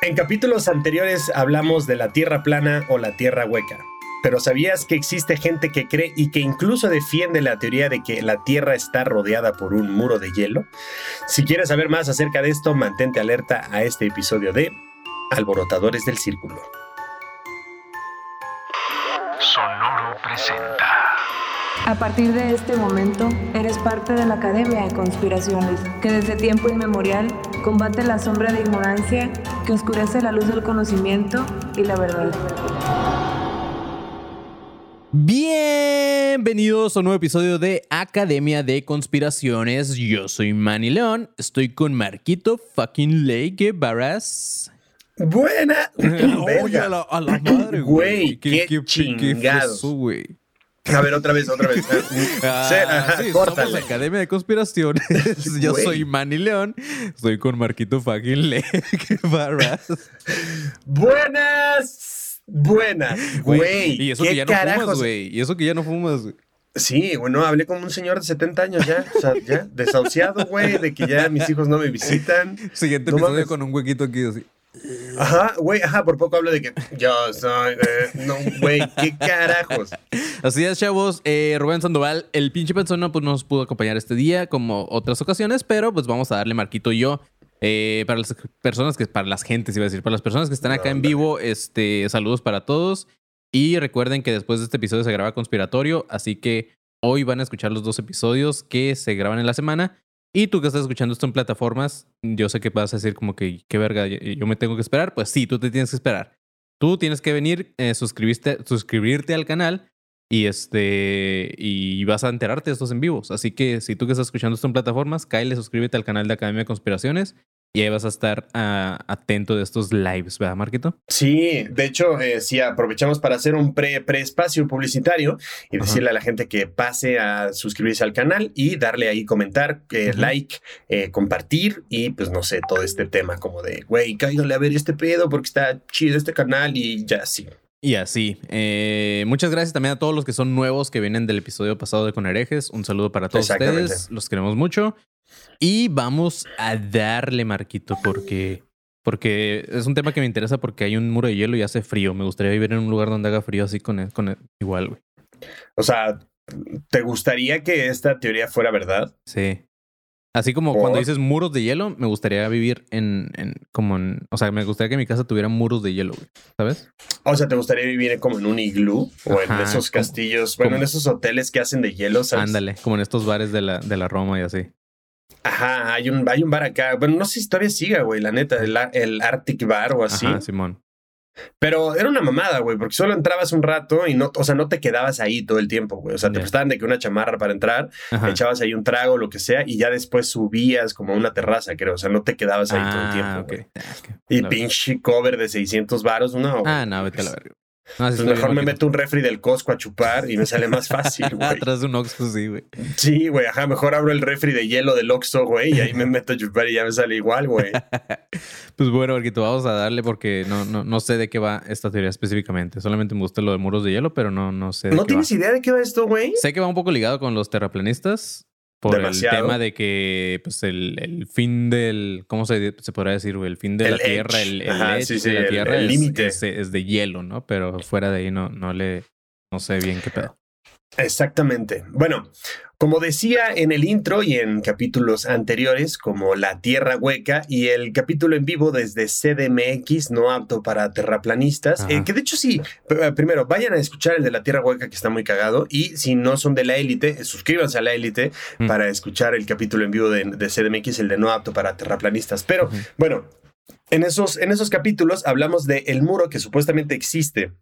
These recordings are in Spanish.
En capítulos anteriores hablamos de la Tierra plana o la Tierra hueca. Pero ¿sabías que existe gente que cree y que incluso defiende la teoría de que la Tierra está rodeada por un muro de hielo? Si quieres saber más acerca de esto, mantente alerta a este episodio de Alborotadores del Círculo. Sonoro presenta. A partir de este momento, eres parte de la Academia de Conspiraciones, que desde tiempo inmemorial combate la sombra de ignorancia que oscurece la luz del conocimiento y la verdad. Bienvenidos a un nuevo episodio de Academia de Conspiraciones. Yo soy Manny León, estoy con Marquito fucking Lake Barras. Buena. Oye, a la, a la madre, Güey, qué eso, güey? A ver, otra vez, otra vez. Ah, Sí, somos Academia de Conspiraciones. Yo Güey. soy Manny León, estoy con Marquito fucking Lake Barras. Buenas. Buenas. Güey. y eso ¿qué que ya no carajos? fumas, güey. Y eso que ya no fumas, güey. Sí, bueno, hablé como un señor de 70 años ya. O sea, ya desahuciado, güey, de que ya mis hijos no me visitan. Siguiente No episodio mames. con un huequito aquí así. Ajá, güey, ajá, por poco hablo de que yo soy. eh, no, güey, qué carajos. Así es, chavos. Eh, Rubén Sandoval, el pinche pues no nos pudo acompañar este día como otras ocasiones, pero pues vamos a darle Marquito y yo. Eh, para las personas que, para las gentes, iba a decir, para las personas que están acá en vivo, este, saludos para todos. Y recuerden que después de este episodio se graba conspiratorio, así que hoy van a escuchar los dos episodios que se graban en la semana. Y tú que estás escuchando esto en plataformas, yo sé que vas a decir como que, qué verga, yo me tengo que esperar. Pues sí, tú te tienes que esperar. Tú tienes que venir, eh, suscribiste, suscribirte al canal y este y vas a enterarte de estos en vivos. Así que si tú que estás escuchando esto en plataformas, Kyle, suscríbete al canal de Academia de Conspiraciones y ahí vas a estar ah, atento de estos lives, ¿verdad, Marquito? Sí, de hecho, eh, sí, aprovechamos para hacer un pre, pre-espacio publicitario y Ajá. decirle a la gente que pase a suscribirse al canal y darle ahí comentar, eh, like, eh, compartir y pues no sé, todo este tema como de, güey, cáiganle a ver este pedo porque está chido este canal y ya sí. Y así. eh, muchas gracias también a todos los que son nuevos que vienen del episodio pasado de Con Herejes. Un saludo para todos ustedes. Los queremos mucho. Y vamos a darle, Marquito, porque, porque es un tema que me interesa porque hay un muro de hielo y hace frío. Me gustaría vivir en un lugar donde haga frío así con, con igual, güey. O sea, ¿te gustaría que esta teoría fuera verdad? Sí. Así como ¿Por? cuando dices muros de hielo, me gustaría vivir en, en como en, o sea, me gustaría que mi casa tuviera muros de hielo, güey. ¿Sabes? O sea, ¿te gustaría vivir como en un iglú o en esos como- castillos, bueno, como- en esos hoteles que hacen de hielo, ¿sabes? Ándale, como en estos bares de la, de la Roma y así. Ajá, hay un, hay un bar acá. Bueno, no sé si todavía siga, güey, la neta, el, el Arctic Bar o así. Ajá, Simón. Pero era una mamada, güey, porque solo entrabas un rato y no, o sea, no te quedabas ahí todo el tiempo, güey. O sea, te prestaban de que una chamarra para entrar, Ajá. echabas ahí un trago, lo que sea, y ya después subías como a una terraza, creo. O sea, no te quedabas ahí todo el Ah, tiempo. ok. güey. Ah. Y pinche cover de 600 varos, no. Ah, no, vete a la verga. No, Pues mejor me meto un refri del Costco a chupar y me sale más fácil, güey. Atrás de un Oxxo, sí, güey. Sí, güey, ajá, mejor abro el refri de hielo del Oxxo, güey, y ahí me meto a chupar y ya me sale igual, güey. Pues bueno, Marquito, vamos a darle porque no, no, no sé de qué va esta teoría específicamente. Solamente me gusta lo de muros de hielo, pero no, no sé de ¿No qué va. tienes idea de qué va esto, güey? Sé que va un poco ligado con los terraplanistas por Demasiado. el tema de que pues el, el fin del ¿cómo se, se podrá decir? El fin de El la Tierra, el, el Ajá, edge sí, sí, de la Tierra el es- límite. es, es de hielo, ¿no? Pero fuera de ahí no, no le no sé bien qué pedo. Exactamente. Bueno, como decía en el intro y en capítulos anteriores, como La Tierra Hueca y el capítulo en vivo desde CDMX, no apto para terraplanistas, eh, que de hecho sí, p- primero vayan a escuchar el de La Tierra Hueca que está muy cagado y si no son de la élite, eh, suscríbanse a la élite Mm. para escuchar el capítulo en vivo de, de CDMX, el de no apto para terraplanistas. Pero bueno, en esos, en esos capítulos hablamos de el muro que supuestamente existe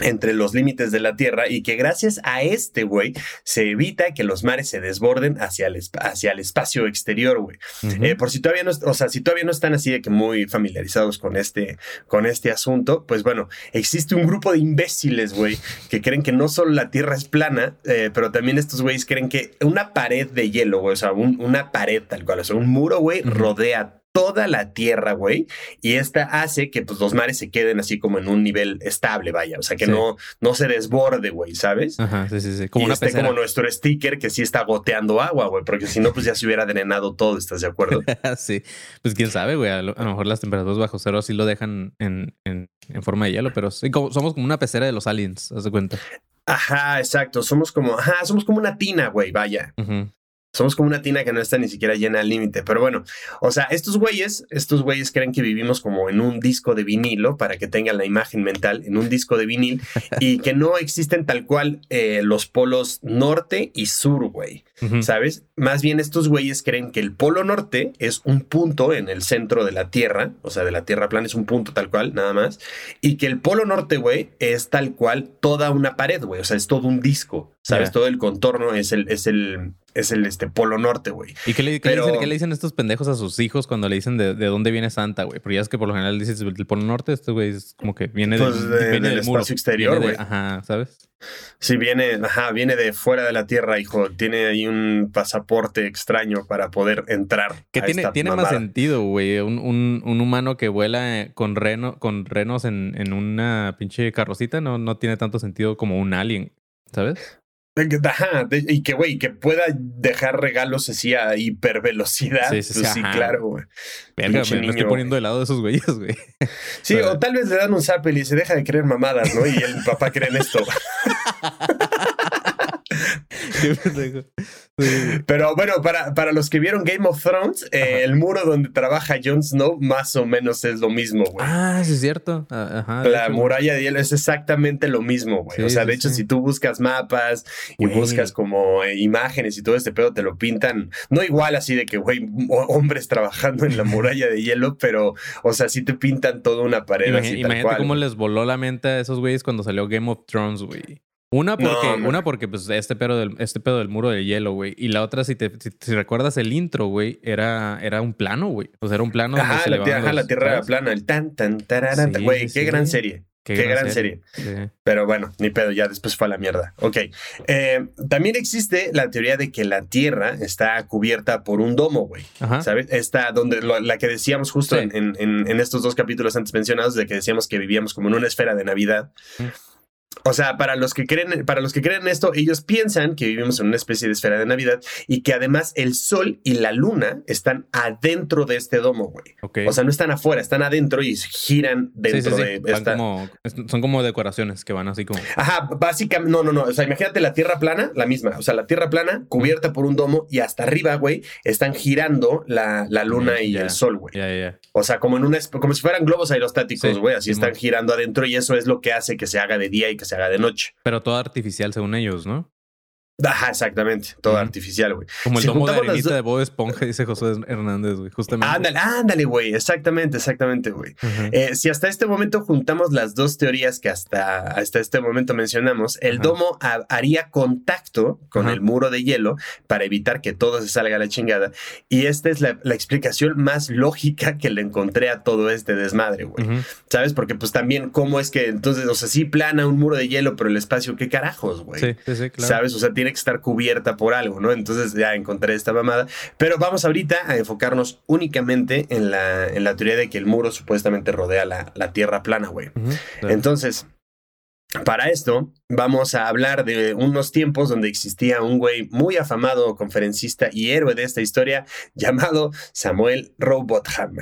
entre los límites de la Tierra y que gracias a este, güey, se evita que los mares se desborden hacia el, hacia el espacio exterior, güey. Eh, por si todavía no, o sea, si todavía no están así de que muy familiarizados con este, con este asunto, pues bueno, existe un grupo de imbéciles, güey, que creen que no solo la Tierra es plana, eh, pero también estos güeyes creen que una pared de hielo, güey, o sea, un- una pared tal cual, o sea, un muro, güey, Ujú. rodea toda la tierra, güey, y esta hace que pues los mares se queden así como en un nivel estable, vaya, o sea, que Sí. no, no se desborde, güey, ¿sabes? Ajá, sí, sí, sí. Como y una pecera. como nuestro sticker que sí está goteando agua, güey, porque si no, pues ya se hubiera drenado todo, ¿estás de acuerdo? sí. Pues quién sabe, güey. A lo, a lo mejor las temperaturas bajo cero sí lo dejan en, en, en forma de hielo, pero sí, como, somos como una pecera de los aliens, haz de cuenta. Ajá, exacto, somos como, ajá, somos como una tina, güey, vaya. Ujú. Somos como una tina que no está ni siquiera llena al límite. Pero bueno, o sea, estos güeyes, estos güeyes creen que vivimos como en un disco de vinilo, para que tengan la imagen mental, en un disco de vinil, y que no existen tal cual eh, los polos norte y sur, güey. ¿Sabes? Más bien estos güeyes creen que el polo norte es un punto en el centro de la Tierra, o sea, de la Tierra plana es un punto tal cual, nada más, y que el polo norte, güey, es tal cual toda una pared, güey, o sea, es todo un disco, ¿sabes? Todo el contorno es el, es el, es el este, polo norte, güey. ¿Y qué le, qué le Pero- dicen, qué le dicen estos pendejos a sus hijos cuando le dicen de, de dónde viene Santa, güey? Porque ya es que por lo general dices del Polo Norte, este güey es como que viene, Pues, del, de- viene del del muro. espacio exterior, güey. Ajá, ¿sabes? Si viene, ajá, viene de fuera de la Tierra, hijo, tiene ahí un pasaporte extraño para poder entrar. Que tiene, esta tiene más sentido, güey. Un, un, un humano que vuela con, reno, con renos en, en una pinche carrocita no, no tiene tanto sentido como un alien, ¿sabes? Ajá, de- y que, güey, que pueda dejar regalos así a hipervelocidad. Sí, sí, pues sí, claro, güey. Verga, Pinche me, estoy poniendo de lado de esos güeyes, güey. Sí, Pero- o tal vez le dan un zap y dice, deja de creer mamadas, ¿no? Y el papá cree en esto. Pero bueno, para, para los que vieron Game of Thrones, eh, el muro donde trabaja Jon Snow más o menos es lo mismo, güey. Ah, sí es cierto. Ah, Ajá. La hecho, muralla de hielo es exactamente lo mismo, güey. Sí, o sea, de sí, hecho, sí. si tú buscas mapas y Güey. buscas como eh, imágenes y todo este pedo, te lo pintan, no igual así de que, güey, ho- hombres trabajando en la muralla de hielo, pero, o sea, sí te pintan toda una pared así tal imagínate cual. cómo les voló la mente a esos güeyes cuando salió Game of Thrones, güey. Una porque, No, una porque pues este pedo del, este pedo del muro de hielo, güey. Y la otra, si te si, si recuerdas el intro, güey, era, era un plano, güey. O sea, era un plano Ajá, se la, tierra, ajá, la tierra ¿sabes? plana, el tan, tan, tararán, Sí, güey, qué gran serie. Qué, gran serie. Sí. Pero bueno, ni pedo, ya después fue a la mierda. Ok. Eh, también existe la teoría de que la Tierra está cubierta por un domo, güey. Ajá. ¿Sabes? Esta, donde lo- la que decíamos justo Sí. en, en- en- en estos dos capítulos antes mencionados, de que decíamos que vivíamos como en una esfera de Navidad. Mm. O sea, para los que creen, para los que creen en esto, ellos piensan que vivimos en una especie de esfera de Navidad y que además el sol y la luna están adentro de este domo, güey. Ok. O sea, no están afuera, están adentro y giran Sí, sí, dentro sí. de esta. como- son como decoraciones que van así como. Ajá, básicamente, no, no, no. O sea, imagínate la tierra plana, la misma. O sea, la tierra plana cubierta por un domo y hasta arriba, güey, están girando la, la luna Mm, y el sol, güey. Ya, ya, ya. O sea, como en una, como si fueran globos aerostáticos, güey. así están girando adentro y eso es lo que hace que se haga de día y que se haga de noche. Pero todo artificial según ellos, ¿no? Ajá, exactamente. Todo artificial, güey. Como el Si domo de las arenita do- de Bob Esponja, dice José Hernández, güey. Justamente. Ándale, ándale, güey. Exactamente, exactamente, güey. Eh, si hasta este momento juntamos las dos teorías que hasta, hasta este momento mencionamos, el domo ha- haría contacto con el muro de hielo para evitar que todo se salga a la chingada. Y esta es la, la explicación más lógica que le encontré a todo este desmadre, güey. ¿Sabes? Porque pues también, ¿cómo es que entonces, o sea, sí plana un muro de hielo, pero el espacio, ¿qué carajos, güey? Sí, sí, sí, claro. ¿Sabes? O sea, tiene que estar cubierta por algo, ¿no? Entonces ya encontré esta mamada. Pero vamos ahorita a enfocarnos únicamente en la, en la teoría de que el muro supuestamente rodea la, la tierra plana, güey. Claro. Entonces, para esto, vamos a hablar de unos tiempos donde existía un güey muy afamado, conferencista y héroe de esta historia, llamado Samuel Robotham.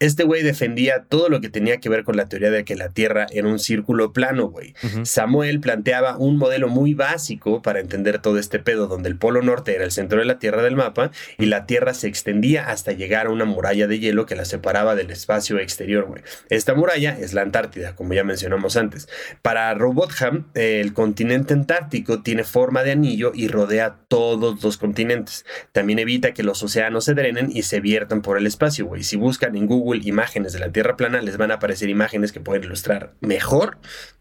Este güey defendía todo lo que tenía que ver con la teoría de que la Tierra era un círculo plano, güey. Samuel planteaba un modelo muy básico para entender todo este pedo, donde el polo norte era el centro de la Tierra del mapa y la Tierra se extendía hasta llegar a una muralla de hielo que la separaba del espacio exterior, güey. Esta muralla es la Antártida, como ya mencionamos antes. Para Robotham, el continente antártico tiene forma de anillo y rodea todos los continentes. También evita que los océanos se drenen y se viertan por el espacio, güey. Si buscan en Google imágenes de la Tierra plana, les van a aparecer imágenes que pueden ilustrar mejor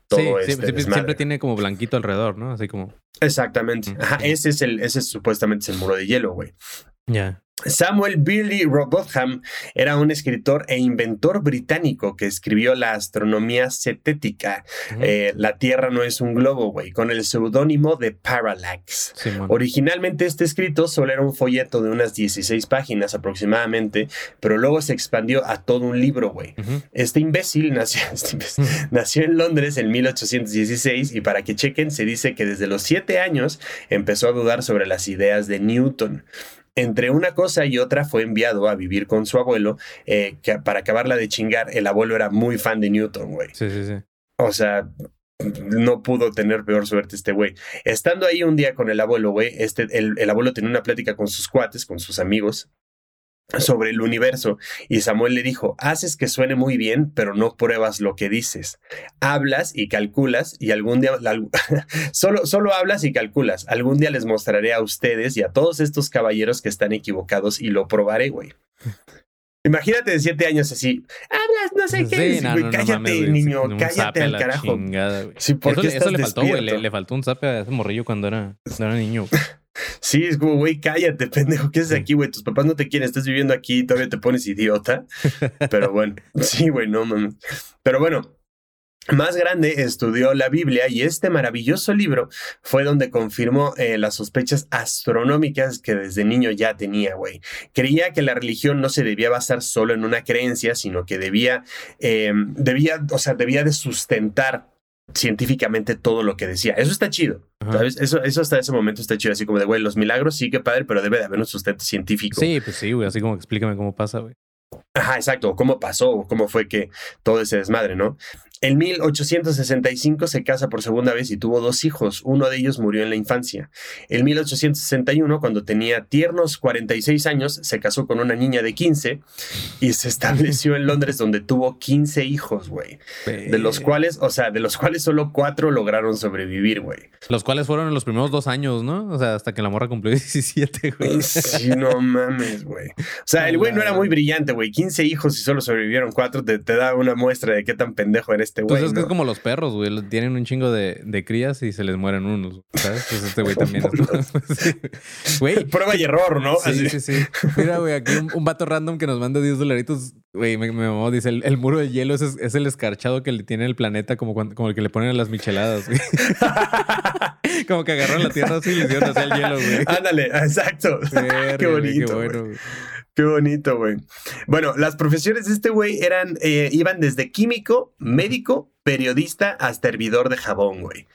todo Sí, este siempre, tiene como blanquito alrededor, ¿no? Así como. Exactamente. Ajá, ese es el, ese es, supuestamente es el muro de hielo, güey. Samuel Billy Robotham era un escritor e inventor británico que escribió la astronomía cetética. Ujú. Eh, la Tierra no es un globo, güey, con el seudónimo de Parallax. Originalmente este escrito solo era un folleto de unas 16 páginas aproximadamente, pero luego se expandió a todo un libro, güey. Este imbécil nació, este imbécil nació en Londres en 1816 y para que chequen se dice que desde los 7 años empezó a dudar sobre las ideas de Newton. Entre una cosa y otra fue enviado a vivir con su abuelo, eh, que para acabarla de chingar, el abuelo era muy fan de Newton, güey. Sí, sí, sí. O sea, no pudo tener peor suerte este güey. Estando ahí un día con el abuelo, güey, este, el, el abuelo tenía una plática con sus cuates, con sus amigos, sobre el universo y Samuel le dijo, haces que suene muy bien, pero no pruebas lo que dices. Hablas y calculas y algún día, la- solo, solo hablas y calculas. Algún día les mostraré a ustedes y a todos estos caballeros que están equivocados y lo probaré, güey. Imagínate de siete años así, hablas, no sé qué, Sí, no, güey, no, no cállate, mames, niño, cállate al carajo. chingada. Sí, ¿por Eso, le- eso estás le faltó, güey. Le faltó un zape a ese morrillo cuando era, cuando era niño. Sí, es como, güey, cállate, pendejo. ¿Qué haces Sí. aquí, güey? Tus papás no te quieren, estás viviendo aquí y todavía te pones idiota. Pero bueno, sí, güey, no mames. Pero bueno. Más grande estudió la Biblia y este maravilloso libro fue donde confirmó eh, las sospechas astronómicas que desde niño ya tenía, güey. Creía que la religión no se debía basar solo en una creencia, sino que debía, eh, debía, o sea, debía de sustentar científicamente todo lo que decía. Eso está chido, Ajá. ¿sabes? Eso, eso hasta ese momento está chido, así como de, güey, los milagros sí que padre, pero debe de haber un sustento científico. Sí, pues sí, güey. Así como explícame cómo pasa, güey. Ajá, exacto. ¿Cómo pasó? ¿Cómo fue que todo ese desmadre, no? En 1865 se casa por segunda vez y tuvo dos hijos. Uno de ellos murió en la infancia. En 1861, cuando tenía tiernos 46 años, se casó con una niña de 15 y se estableció en Londres donde tuvo 15 hijos, güey. De los cuales, o sea, de los cuales solo cuatro lograron sobrevivir, güey. Los cuales fueron en los primeros dos años, ¿no? O sea, hasta que la morra cumplió 17, güey. Sí, no mames, güey. O sea, el güey no era muy brillante, güey. 15 hijos y solo sobrevivieron cuatro, te, te da una muestra de qué tan pendejo era este güey. Pues es que ¿no? es como los perros, güey. Tienen un chingo de, de crías y se les mueren unos, ¿sabes? Pues este güey también. Güey. Prueba y error, ¿no? Sí, Así. sí, sí. Mira, güey, aquí un, un vato random que nos manda 10 dolaritos. Güey, me, me mamó. Dice: el, el muro de hielo es, es el escarchado que le tiene el planeta, como, cuando- como el que le ponen a las micheladas, güey. como que agarraron la tierra así y le hicieron hacia el hielo, güey. Ándale, exacto. Qué bonito. Qué bueno, güey. Qué bonito, güey. Bueno, las profesiones de este güey eran, eh, iban desde químico, médico, periodista hasta hervidor de jabón, güey.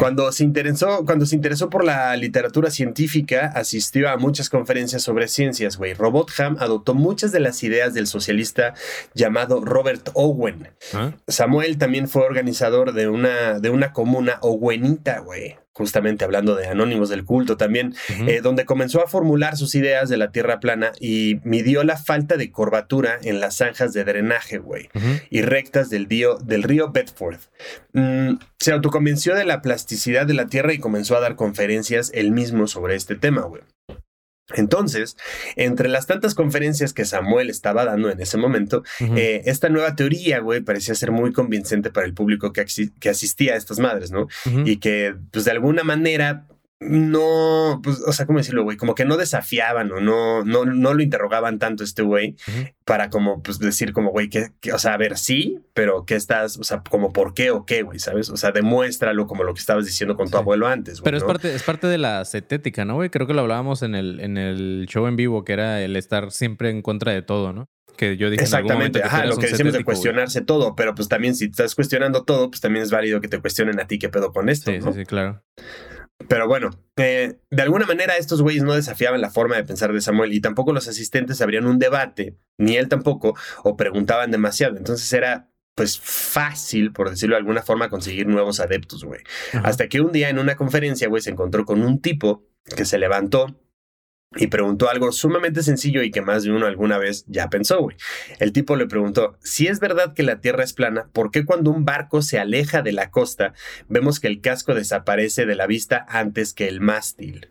Cuando se interesó, cuando se interesó por la literatura científica, asistió a muchas conferencias sobre ciencias, güey. Robotham adoptó muchas de las ideas del socialista llamado Robert Owen. ¿Ah? Samuel también fue organizador de una, de una comuna owenita, güey. Justamente hablando de anónimos del culto también, eh, donde comenzó a formular sus ideas de la tierra plana y midió la falta de curvatura en las zanjas de drenaje, güey y rectas del, río- del río Bedford. Mm, se autoconvenció de la plasticidad de la Tierra y comenzó a dar conferencias él mismo sobre este tema, güey. Entonces, entre las tantas conferencias que Samuel estaba dando en ese momento, eh, esta nueva teoría, güey, parecía ser muy convincente para el público que, asistía a estas madres, ¿no? Y que, pues, de alguna manera no, pues, o sea, ¿cómo decirlo, güey? Como que no desafiaban o no, no, no lo interrogaban tanto este güey para como, pues, decir como, güey, que, que- o sea, a ver, sí, pero ¿qué estás, o sea, como por qué o qué, güey, ¿sabes? O sea, demuéstralo como lo que estabas diciendo con tu Sí. abuelo antes, güey. Pero es parte, es parte de la cetética, ¿no, güey? Creo que lo hablábamos en el, en el show en vivo, que era el estar siempre en contra de todo, ¿no? Que yo dije en algún Exactamente, que tú ajá, lo que decimos de güey. cuestionarse todo, pero pues también si estás cuestionando todo, pues también es válido que te cuestionen a ti qué pedo con esto, Sí, ¿no? sí, sí, claro. Pero bueno, eh, de alguna manera estos güeyes no desafiaban la forma de pensar de Samuel y tampoco los asistentes abrían un debate, ni él tampoco, o preguntaban demasiado. Entonces era pues fácil, por decirlo de alguna forma, conseguir nuevos adeptos, güey. Hasta que un día en una conferencia, güey, se encontró con un tipo que se levantó y preguntó algo sumamente sencillo y que más de uno alguna vez ya pensó, güey. El tipo le preguntó, si es verdad que la Tierra es plana, ¿por qué cuando un barco se aleja de la costa vemos que el casco desaparece de la vista antes que el mástil?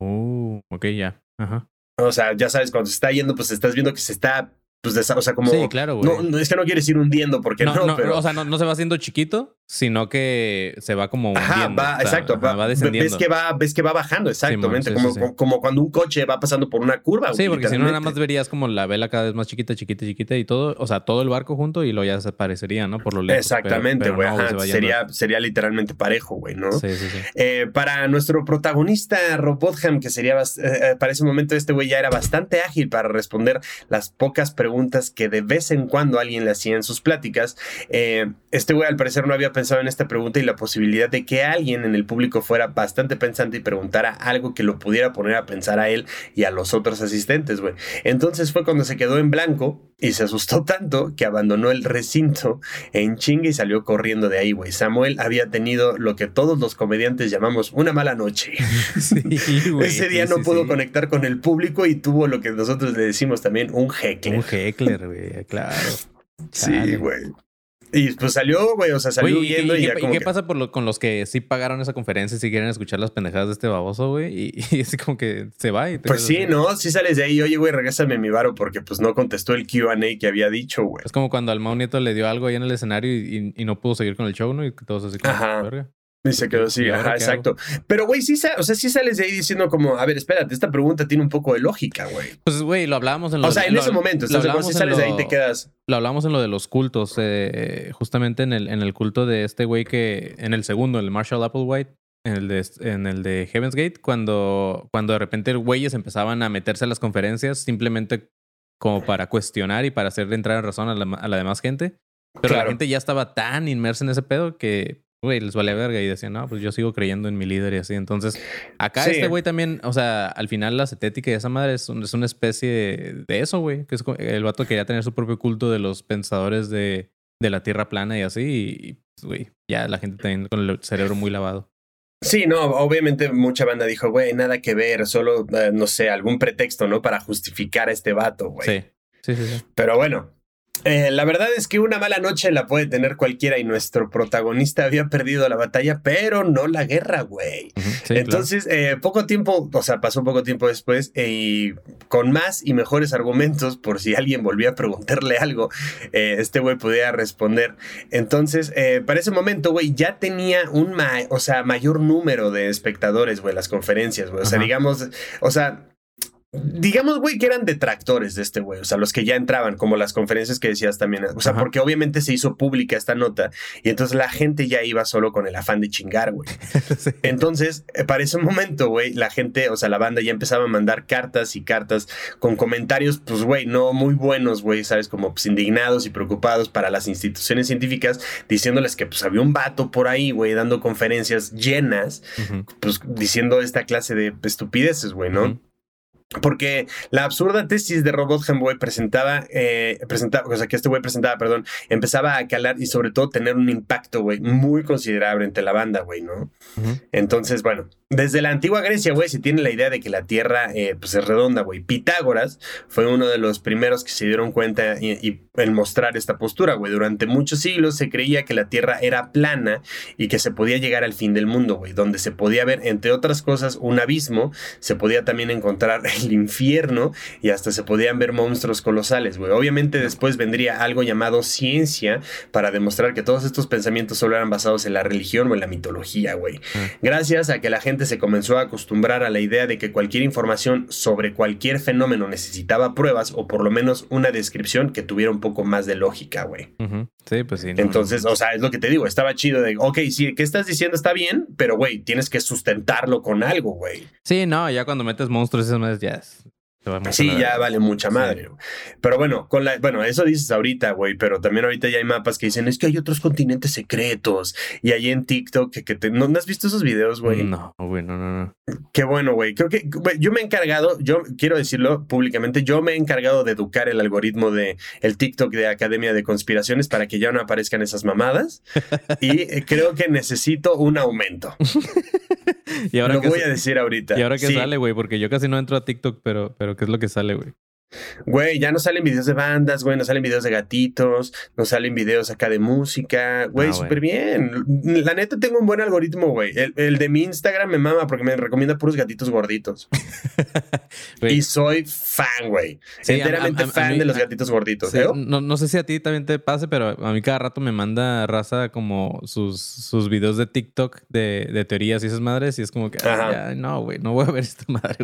Uh, ok, ya. Ajá. O sea, ya sabes, cuando se está yendo, pues estás viendo que se está pues, o sea, como... Sí, claro, güey. No, no, es que no quieres ir hundiendo porque no, No, no, pero... o sea, no, no se va haciendo chiquito, sino que se va como Ajá, hundiendo. va, o sea, exacto, ajá, va, descendiendo. ves que va, ves que va bajando, exactamente, sí, como, sí, sí. como- cuando un coche va pasando por una curva. Sí, porque si no, nada más verías como la vela cada vez más chiquita, chiquita, chiquita y todo, o sea, todo el barco junto y luego ya desaparecería, ¿no? Por lo lejos. Exactamente, güey, ajá, va sería, sería literalmente parejo, güey, ¿no? Sí, sí, sí. Eh, para nuestro protagonista Rob Botham, que sería eh, eh, para ese momento este güey ya era bastante ágil para responder las pocas preguntas que de vez en cuando alguien le hacía en sus pláticas. eh, este güey al parecer no había pensado en esta pregunta y la posibilidad de que alguien en el público fuera bastante pensante y preguntara algo que lo pudiera poner a pensar a él y a los otros asistentes, güey. Entonces fue cuando se quedó en blanco y se asustó tanto que abandonó el recinto en chinga y salió corriendo de ahí, güey. Samuel había tenido lo que todos los comediantes llamamos una mala noche. Sí, güey, Ese día sí, no sí, pudo conectar con el público y tuvo lo que nosotros le decimos también un heckler. Un heckler, güey, claro. Sí, güey. Y pues salió, güey, o sea, salió Güey, ¿y huyendo y, y, qué, ya y como qué que- pasa por lo- con los que sí pagaron esa conferencia y si quieren escuchar las pendejadas de este baboso, güey? Y, y así como que se va y te Pues sí, así. ¿no? Sí sales de ahí, oye, güey, regrésame mi varo porque pues no contestó el Q&A que había dicho, güey. Es como cuando al Mau Nieto le dio algo ahí en el escenario y, y- y no pudo seguir con el show, ¿no? Y todos así como, Ajá. verga. Y se quedó así, ¿Y ahora ajá, exacto. Pero, güey, sí, o sea, sí sales de ahí diciendo como, a ver, espérate, esta pregunta tiene un poco de lógica, güey. Pues, güey, lo hablábamos en lo O sea, en lo- ese momento, lo hablamos Si en sales de ahí lo- te quedas... Lo hablamos en lo de los cultos, eh, justamente en el, en el culto de este güey que, en el segundo, el Marshall Applewhite, en el de, en el de Heaven's Gate, cuando, cuando de repente güeyes empezaban a meterse a las conferencias simplemente como para cuestionar y para hacerle entrar en razón a la, a la demás gente. Pero Claro. la gente ya estaba tan inmersa en ese pedo que, güey, les vale verga y decían, no, pues yo sigo creyendo en mi líder y así. Entonces, acá Sí. este güey también, o sea, al final la cetética y esa madre es, un- es una especie de, de eso, güey. Que es, el vato quería tener su propio culto de los pensadores de, de la tierra plana y así. Y, pues, güey, ya la gente también con el cerebro muy lavado. Sí, no, obviamente mucha banda dijo, güey, nada que ver, solo, eh, no sé, algún pretexto, ¿no? Para justificar a este vato, güey. Sí. Sí, sí, sí. Pero bueno, eh, la verdad es que una mala noche la puede tener cualquiera y nuestro protagonista había perdido la batalla, pero no la guerra, güey. Ujú, sí, claro. Entonces, eh, poco tiempo, o sea, pasó poco tiempo después eh, y con más y mejores argumentos, por si alguien volvía a preguntarle algo, este güey podía responder. Entonces, para ese momento, güey, ya tenía un o sea, mayor número de espectadores, güey, las conferencias, güey. O sea, digamos, o sea, Digamos, güey, que eran detractores de este güey, o sea, los que ya entraban, como las conferencias que decías también, o sea, Ajá. porque obviamente se hizo pública esta nota y entonces la gente ya iba solo con el afán de chingar, güey. Sí. Entonces, eh, para ese momento, güey, la gente, o sea, la banda ya empezaba a mandar cartas y cartas con comentarios, pues, güey, no muy buenos, güey, ¿sabes? Como pues, indignados y preocupados para las instituciones científicas, diciéndoles que pues había un vato por ahí, güey, dando conferencias llenas, pues diciendo esta clase de estupideces, güey, ¿no? Porque la absurda tesis de Robotham, güey, presentaba, eh, presentaba, o sea, que este güey presentaba, perdón, empezaba a calar y sobre todo tener un impacto, güey, muy considerable entre la banda, güey, ¿no? Entonces, bueno, desde la antigua Grecia, güey, se tiene la idea de que la Tierra, eh, pues es redonda, güey. Pitágoras fue uno de los primeros que se dieron cuenta y, y en mostrar esta postura, güey. Durante muchos siglos se creía que la Tierra era plana y que se podía llegar al fin del mundo, güey, donde se podía ver, entre otras cosas, un abismo, se podía también encontrar el infierno y hasta se podían ver monstruos colosales, güey. Obviamente después vendría algo llamado ciencia para demostrar que todos estos pensamientos solo eran basados en la religión o en la mitología, güey. Ah. Gracias a que la gente se comenzó a acostumbrar a la idea de que cualquier información sobre cualquier fenómeno necesitaba pruebas o por lo menos una descripción que tuviera un poco más de lógica, güey. Sí, pues sí. no, Entonces, o sea, es lo que te digo, estaba chido de, ok, sí, ¿qué estás diciendo está bien? Pero, güey, tienes que sustentarlo con algo, güey. Sí, no, ya cuando metes monstruos y Sí, ya vale mucha madre. Pero bueno, con la, bueno, eso dices ahorita, güey, pero también ahorita ya hay mapas que dicen, es que hay otros continentes secretos. Y ahí en TikTok, que, que te, ¿no, ¿no has visto esos videos, güey? No, güey, no, no, no. Qué bueno, güey. Creo que güey, yo me he encargado, yo quiero decirlo públicamente, yo me he encargado de educar el algoritmo de el TikTok de Academia de Conspiraciones para que ya no aparezcan esas mamadas. y eh, creo que necesito un aumento. Y ahora Lo que voy a decir ahorita. Y ahora que Sí. sale, güey, porque yo casi no entro a TikTok, pero, pero ¿qué es lo que sale, güey? Güey, ya no salen videos de bandas, güey, no salen videos de gatitos, no salen videos acá de música, güey, Ah, súper bien. La neta tengo un buen algoritmo, güey. El, el de mi Instagram me mama porque me recomienda puros gatitos gorditos. Y soy fan, güey. Sí, Enteramente a- a- a fan mí- de los gatitos gorditos. sí, ¿eh? no, no sé si a ti también te pase, pero a mí cada rato me manda raza como sus, sus videos de TikTok de, de teorías y esas madres. Y es como que, ya, no, güey, no voy a ver esta madre,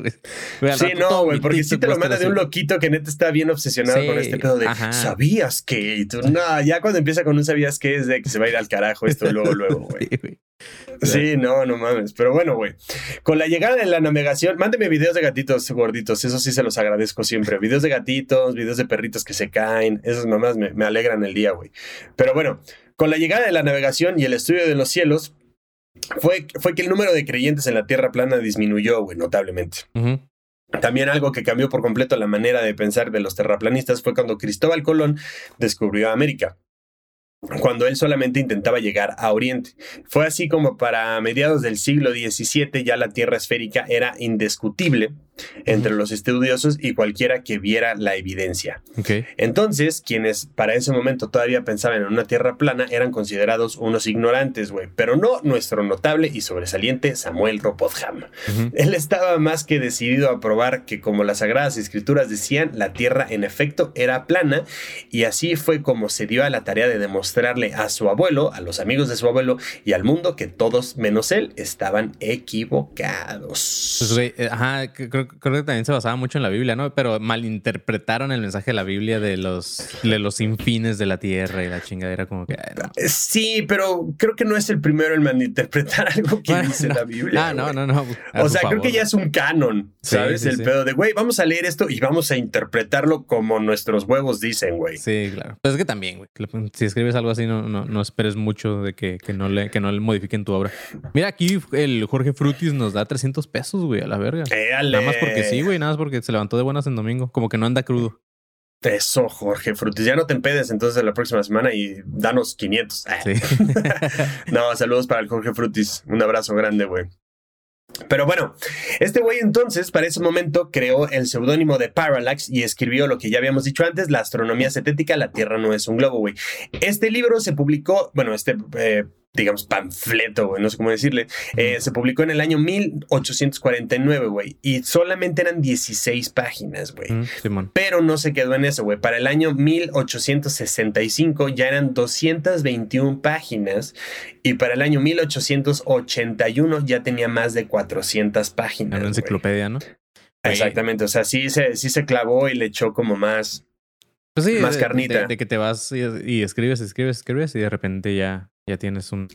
güey. Sí, no, güey, porque sí TikTok te lo manda de un loquito que neta está bien obsesionado Sí, con este pedo de ajá. ¿sabías que? Y tú, no, ya cuando empieza con un ¿sabías que? Es de que se va a ir al carajo esto luego, luego, güey. Sí, no, no mames. Pero bueno, güey. Con la llegada de la navegación, mándeme videos de gatitos gorditos. Eso sí se los agradezco siempre. Videos de gatitos, videos de perritos que se caen. Esas mamás me, me alegran el día, güey. Pero bueno, con la llegada de la navegación y el estudio de los cielos, fue, fue que el número de creyentes en la Tierra plana disminuyó, güey, notablemente. También algo que cambió por completo la manera de pensar de los terraplanistas fue cuando Cristóbal Colón descubrió América cuando él solamente intentaba llegar a Oriente. Fue así como para mediados del siglo XVII ya la Tierra esférica era indiscutible entre los estudiosos y cualquiera que viera la evidencia. Entonces, quienes para ese momento todavía pensaban en una Tierra plana eran considerados unos ignorantes, güey, pero no nuestro notable y sobresaliente Samuel Ropotham. Él estaba más que decidido a probar que, como las sagradas escrituras decían, la tierra en efecto era plana, y así fue como se dio a la tarea de demostrarle a su abuelo, a los amigos de su abuelo y al mundo que todos menos él estaban equivocados. Pues, güey, eh, ajá, que- creo, creo que también se basaba mucho en la Biblia, ¿no? Pero malinterpretaron el mensaje de la Biblia de los, de los infines de la tierra y la chingadera, como que. ay, no. Eh, Sí, pero creo que no es el primero en malinterpretar algo que Bueno, dice no. la Biblia. Ah, no, no, no. a O sea, creo que ya ¿no? es un canon, ¿sabes? sí, el sí. pedo de, güey, vamos a leer esto y vamos a interpretarlo como nuestros huevos dicen, güey. Sí, claro. Pues es que también, güey. Si escribes algo así, no, no, no esperes mucho de que, que no le, que no le modifiquen tu obra. Mira, aquí el Jorge Frutis nos da 300 pesos, güey, a la verga. Éale. Nada más porque sí, güey. Nada más porque se levantó de buenas en domingo. Como que no anda crudo. Eso, Jorge Frutis. Ya no te empedes entonces la próxima semana y danos 500. Ah. Sí. No, saludos para el Jorge Frutis. Un abrazo grande, güey. Pero bueno, este güey entonces para ese momento creó el seudónimo de Parallax y escribió lo que ya habíamos dicho antes, la astronomía cetética, la Tierra no es un globo, güey. Este libro se publicó, bueno, este, eh, digamos, panfleto, güey, no sé cómo decirle, eh, se publicó en el año 1849, güey, y solamente eran 16 páginas, güey. Mm. Pero no se quedó en eso, güey. Para el año 1865 ya eran 221 páginas y para el año 1881 ya tenía más de 400 páginas. Una güey. enciclopedia, ¿no? Exactamente, o sea, sí se, sí se clavó y le echó como más. Pues sí, Más de- carnita. De, de que te vas y, y escribes, escribes, escribes y de repente ya, ya tienes un.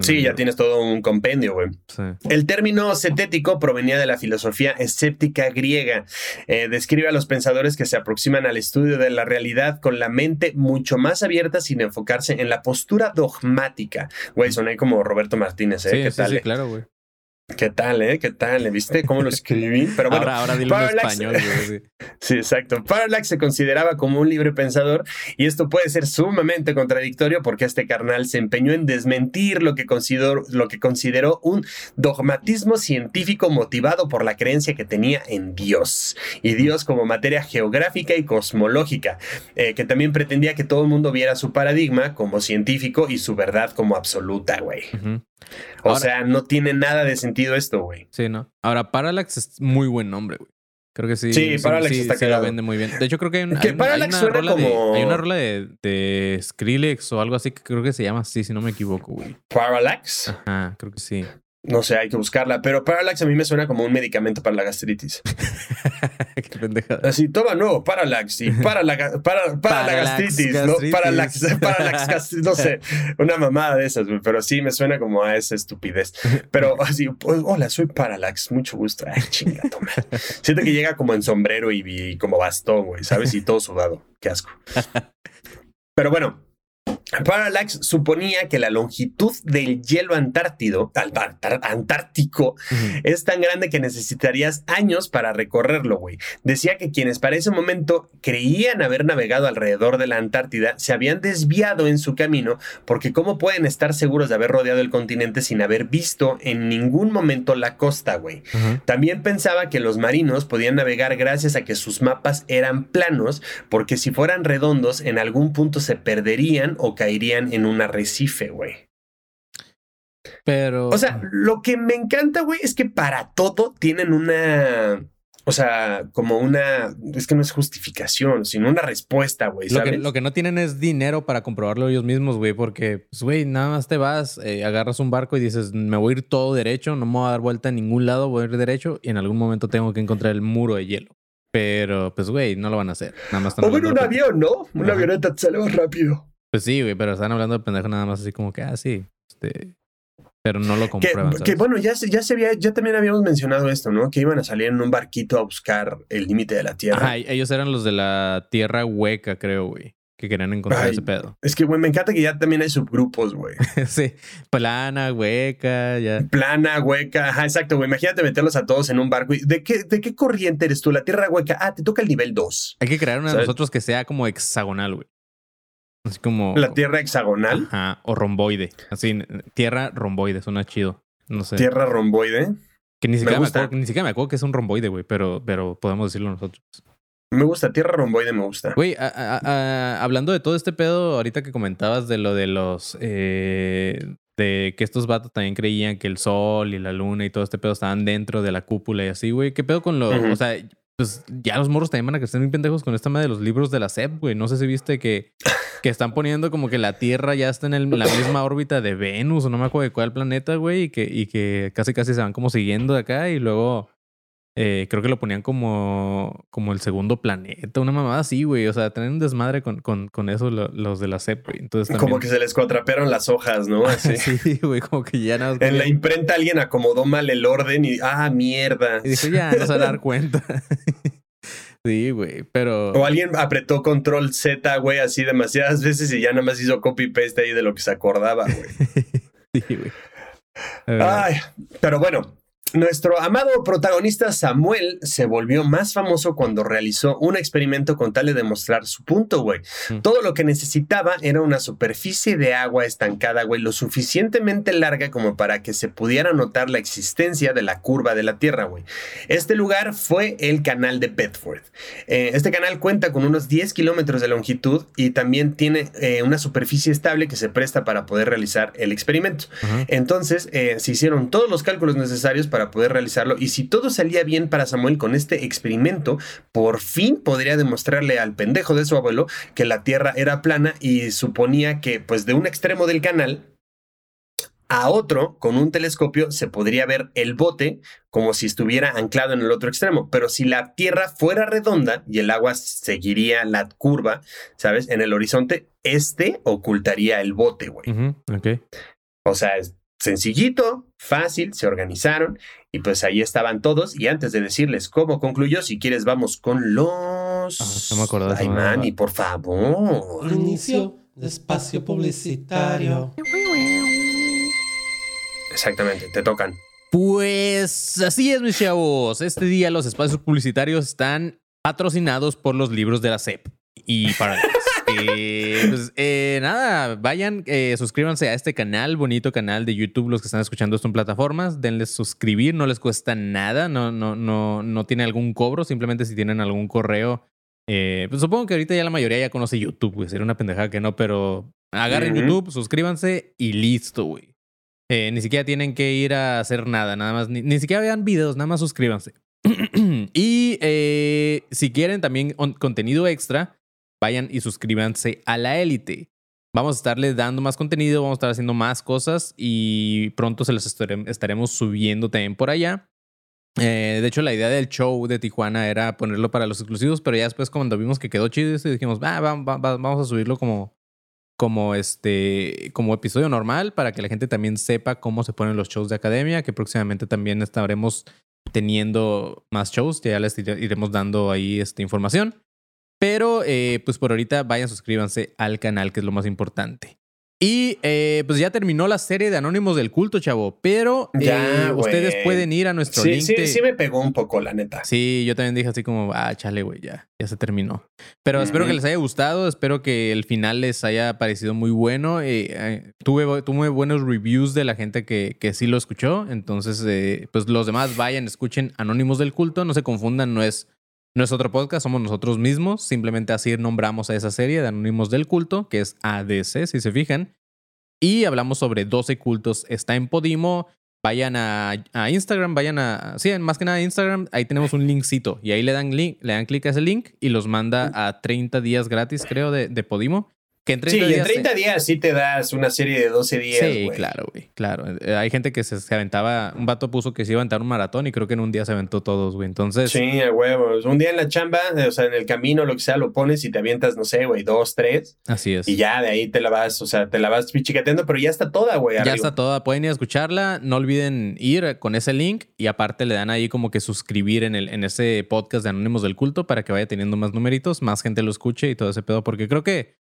Sí, ya tienes todo un compendio, güey. Sí. El término cetético provenía de la filosofía escéptica griega. Eh, describe a los pensadores que se aproximan al estudio de la realidad con la mente mucho más abierta sin enfocarse en la postura dogmática. Güey, soné como Roberto Martínez, ¿eh? Sí, ¿Qué sí, tal? sí, claro, güey. ¿Qué tal, eh? ¿Qué tal? ¿Viste cómo lo escribí? Pero bueno, ahora, ahora dilo en español, sí. Sí, exacto. Parallax se consideraba como un libre pensador y esto puede ser sumamente contradictorio porque este carnal se empeñó en desmentir lo que consideró, lo que consideró un dogmatismo científico motivado por la creencia que tenía en Dios y Dios como materia geográfica y cosmológica, eh, que también pretendía que todo el mundo viera su paradigma como científico y su verdad como absoluta, güey. O Ahora- sea, no tiene nada de sentido esto, güey. Sí, ¿no? Ahora, Parallax es muy buen nombre, güey. Creo que sí. Sí, Parallax está sí cagado. vende muy bien. De hecho, creo que hay, un- Que hay un- Parallax hay una suena rola de- como- hay una rola de, de Skrillex o algo así que creo que se llama así, si no me equivoco, güey. Parallax. Ajá, creo que sí. No sé, hay que buscarla. Pero Parallax a mí me suena como un medicamento para la gastritis. Qué pendejada. Así, toma nuevo, Parallax. Y para la, para, para la Parallax gastritis, ¿no? Parallax, Parallax gastritis, no sé. Una mamada de esas. Pero sí me suena como a esa estupidez. Pero así, pues, hola, soy Parallax. Mucho gusto. Ay, chinga, toma. Siento que llega como en sombrero y, y como bastón, güey, ¿sabes? Y todo sudado. Qué asco. Pero bueno. Parallax suponía que la longitud del hielo antártido, antártico es tan grande que necesitarías años para recorrerlo, güey. Decía que quienes para ese momento creían haber navegado alrededor de la Antártida se habían desviado en su camino porque cómo pueden estar seguros de haber rodeado el continente sin haber visto en ningún momento la costa, güey. También pensaba que los marinos podían navegar gracias a que sus mapas eran planos porque si fueran redondos en algún punto se perderían o caerían en un arrecife, güey. Pero. O sea, lo que me encanta, güey, es que para todo tienen una. O sea, como una. Es que no es justificación, sino una respuesta, güey. Lo que, lo que, no tienen es dinero para comprobarlo ellos mismos, güey, porque, pues, güey, nada más te vas, eh, agarras un barco y dices, me voy a ir todo derecho, no me voy a dar vuelta a ningún lado, voy a ir derecho y en algún momento tengo que encontrar el muro de hielo. Pero, pues, güey, no lo van a hacer. Nada más o bueno, un avión, ¿no? Una avioneta te sale más rápido. Pues sí, güey, pero están hablando de pendejo nada más así como que, ah, sí, este, pero no lo comprueban. Que, bueno, ya, ya se había, ya también habíamos mencionado esto, ¿no? Que iban a salir en un barquito a buscar el límite de la Tierra. Ajá, ellos eran los de la Tierra hueca, creo, güey. Que querían encontrar ese pedo. Es que, güey, me encanta que ya también hay subgrupos, güey. sí, plana, hueca, ya. Plana, hueca, ajá, exacto, güey. Imagínate meterlos a todos en un barco. ¿De qué, ¿De qué corriente eres tú? La Tierra hueca. Ah, te toca el nivel 2. Hay que crear una de nosotros que sea como hexagonal, güey. Así como. La tierra hexagonal. Ajá, o romboide. Así, tierra romboide, suena chido. No sé. Tierra romboide. Que ni siquiera me, acuerdo, ni siquiera me acuerdo que es un romboide, güey, pero, pero podemos decirlo nosotros. Me gusta, tierra romboide me gusta. Güey, hablando de todo este pedo, ahorita que comentabas de lo de los. Eh, de que estos vatos también creían que el sol y la luna y todo este pedo estaban dentro de la cúpula y así, güey. ¿Qué pedo con lo.? O sea, pues ya los morros también van a crecer muy pendejos con esta madre de los libros de la SEP, güey. No sé si viste que que están poniendo como que la Tierra ya está en la misma órbita de Venus o no me acuerdo de cuál planeta, güey, y que, y que casi casi se van como siguiendo de acá y luego eh, creo que lo ponían como, como el segundo planeta, una mamada así, güey. O sea, tenían un desmadre con, con, con eso los de la CEP, güey. Entonces Como que se les cuatrapearon las hojas, ¿no? Así. sí, güey, como que ya no. En la imprenta alguien acomodó mal el orden y, ah, mierda. Y dijo, ya, no se va a dar cuenta. Sí, güey, pero. O alguien apretó control Z, güey, así demasiadas veces y ya nada más hizo copy paste ahí de lo que se acordaba, güey. sí, güey. Ay, pero bueno, nuestro amado protagonista Samuel se volvió más famoso cuando realizó un experimento con tal de demostrar su punto, güey. Mm. Todo lo que necesitaba era una superficie de agua estancada, güey, lo suficientemente larga como para que se pudiera notar la existencia de la curva de la Tierra, güey. Este lugar fue el canal de Bedford. Eh, este canal cuenta con unos 10 kilómetros de longitud y también tiene eh, una superficie estable que se presta para poder realizar el experimento. Entonces, eh, se hicieron todos los cálculos necesarios para poder realizarlo. Y si todo salía bien para Samuel con este experimento, por fin podría demostrarle al pendejo de su abuelo que la Tierra era plana y suponía que pues de un extremo del canal a otro, con un telescopio, se podría ver el bote como si estuviera anclado en el otro extremo. Pero si la Tierra fuera redonda y el agua seguiría la curva, ¿sabes? En el horizonte, este ocultaría el bote, güey. O sea, es sencillito, fácil, se organizaron y pues ahí estaban todos. Y antes de decirles cómo concluyó, si quieres, vamos con los. Ah, no me acuerdo. Ay, Manny, por favor. Inicio de espacio publicitario. Exactamente, te tocan. Pues así es, mis chavos. Este día los espacios publicitarios están patrocinados por los libros de la SEP. Y para eh, pues, eh, nada, vayan, eh, suscríbanse a este canal, bonito canal de YouTube, los que están escuchando esto en plataformas, denles suscribir, no les cuesta nada, no, no, no, no tiene algún cobro, simplemente si tienen algún correo. pues supongo que ahorita ya la mayoría ya conoce YouTube, güey, sería una pendejada que no, pero agarren YouTube, suscríbanse y listo, güey. ni siquiera tienen que ir a hacer nada, nada más, ni, siquiera vean videos, nada más suscríbanse. y si quieren también contenido extra, vayan y suscríbanse a la élite. Vamos a estarles dando más contenido, vamos a estar haciendo más cosas y pronto se los estaremos subiendo también por allá. Eh, de hecho, la idea del show de Tijuana era ponerlo para los exclusivos, pero ya después cuando vimos que quedó chido, dijimos, vamos a subirlo como, como, este, como episodio normal para que la gente también sepa cómo se ponen los shows de academia, que próximamente también estaremos teniendo más shows, ya les iremos dando ahí esta información. Pero, eh, pues por ahorita vayan, suscríbanse al canal, que es lo más importante. Y eh, pues ya terminó la serie de Anónimos del Culto, chavo. Pero Ya, eh, ustedes pueden ir a nuestro Sí, link. sí, de- sí me pegó un poco, la neta. Sí, yo también dije así como, ah, chale, güey, ya, ya se terminó. Pero espero Ujú. que les haya gustado, espero que el final les haya parecido muy bueno. eh, eh, tuve, tuve buenos reviews de la gente que, que sí lo escuchó, entonces, eh, pues los demás vayan, escuchen Anónimos del Culto, no se confundan, no es, no es otro podcast, somos nosotros mismos, simplemente así nombramos a esa serie de Anónimos del Culto, que es ADC, si se fijan. Y hablamos sobre 12 cultos. Está en Podimo. Vayan a, a Instagram, vayan a. Sí, más que nada a Instagram. Ahí tenemos un linkcito. Y ahí le dan, link, le dan clic a ese link y los manda a 30 días gratis, creo, de, de Podimo. Que en 30 Sí, y en días. 30 días sí te das una serie de 12 días, Sí, claro, güey. Claro. Eh, Hay gente que se, se aventaba. Un vato puso que se iba a aventar un maratón y creo que en un día se aventó todos, güey. Entonces. Sí, a huevos. Un día en la chamba, o sea, en el camino, lo que sea, lo pones y te avientas, no sé, güey, dos, tres. Así es. Y ya de ahí te la vas, o sea, te la vas pichicateando, pero ya está toda, güey. Ya está toda, pueden ir a escucharla. No olviden ir con ese link y aparte le dan ahí como que suscribir en, el, en ese podcast de Anónimos del Culto para que vaya teniendo más numeritos, más gente lo escuche y todo ese pedo, porque creo que,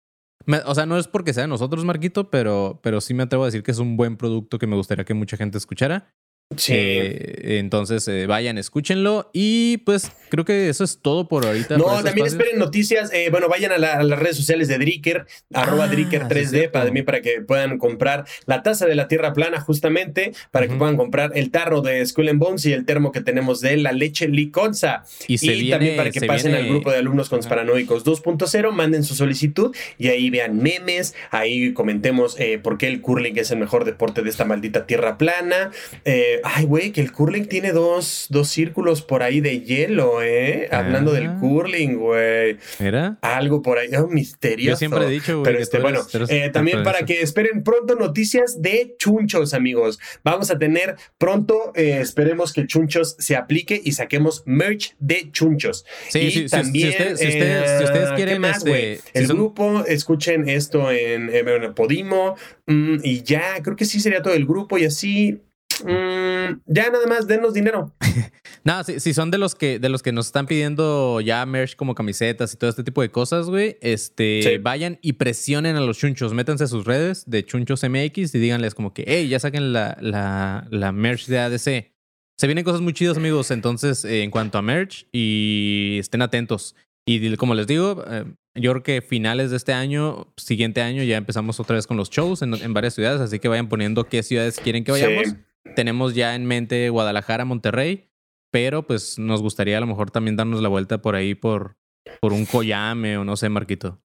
me- o sea, no es porque sea nosotros, Marquito, pero, pero sí me atrevo a decir que es un buen producto que me gustaría que mucha gente escuchara. Sí. Eh, entonces, eh, vayan, escúchenlo y pues creo que eso es todo por ahorita. No, por este también esperen noticias. eh, bueno, vayan a, la- a las redes sociales de Dricker, arroba Ah, Dricker sí, 3D, es cierto. para, mí, para que puedan comprar la taza de la tierra plana, justamente, para que puedan comprar el tarro de Skull and Bones y el termo que tenemos de la leche liconza. Y, se y viene, también para que se pasen viene- al grupo de alumnos Ajá. consparanoicos 2.0, manden su solicitud y ahí vean memes, ahí comentemos eh, por qué el curling es el mejor deporte de esta maldita tierra plana. Eh, ay, güey, que el curling tiene dos, dos círculos por ahí de hielo, ¿eh? Hablando del Ah. curling, güey. Mira, Algo por ahí, oh, misterioso. yo siempre he dicho, güey, Pero que este, tú eres- bueno, tú eres eh, también para eso. que esperen pronto noticias de chunchos, amigos. Vamos a tener pronto, eh, esperemos que chunchos se aplique y saquemos merch de chunchos. Sí, y sí, si- también, si, ustedes, si, ustedes, si eh, ustedes ¿qué quieren, más, este, güey? si el son- grupo, escuchen esto en Podimo mm, y ya, creo que sí sería todo el grupo y así. Mm, ya nada más, denos dinero. No, si, si son de los que de los que nos están pidiendo ya merch como camisetas y todo este tipo de cosas, güey, este, Sí. vayan y presionen a los chunchos, métanse a sus redes de chunchos MX y díganles como que, hey, ya saquen la, la, la merch de ADC. Se vienen cosas muy chidas, amigos. Entonces, eh, en cuanto a merch, y estén atentos. Y como les digo, eh, yo creo que finales de este año, siguiente año, ya empezamos otra vez con los shows en, en varias ciudades. Así que vayan poniendo qué ciudades quieren que vayamos. Sí. Tenemos ya en mente Guadalajara, Monterrey, pero pues nos gustaría a lo mejor también darnos la vuelta por ahí por, por un Coyame o no sé, Marquito.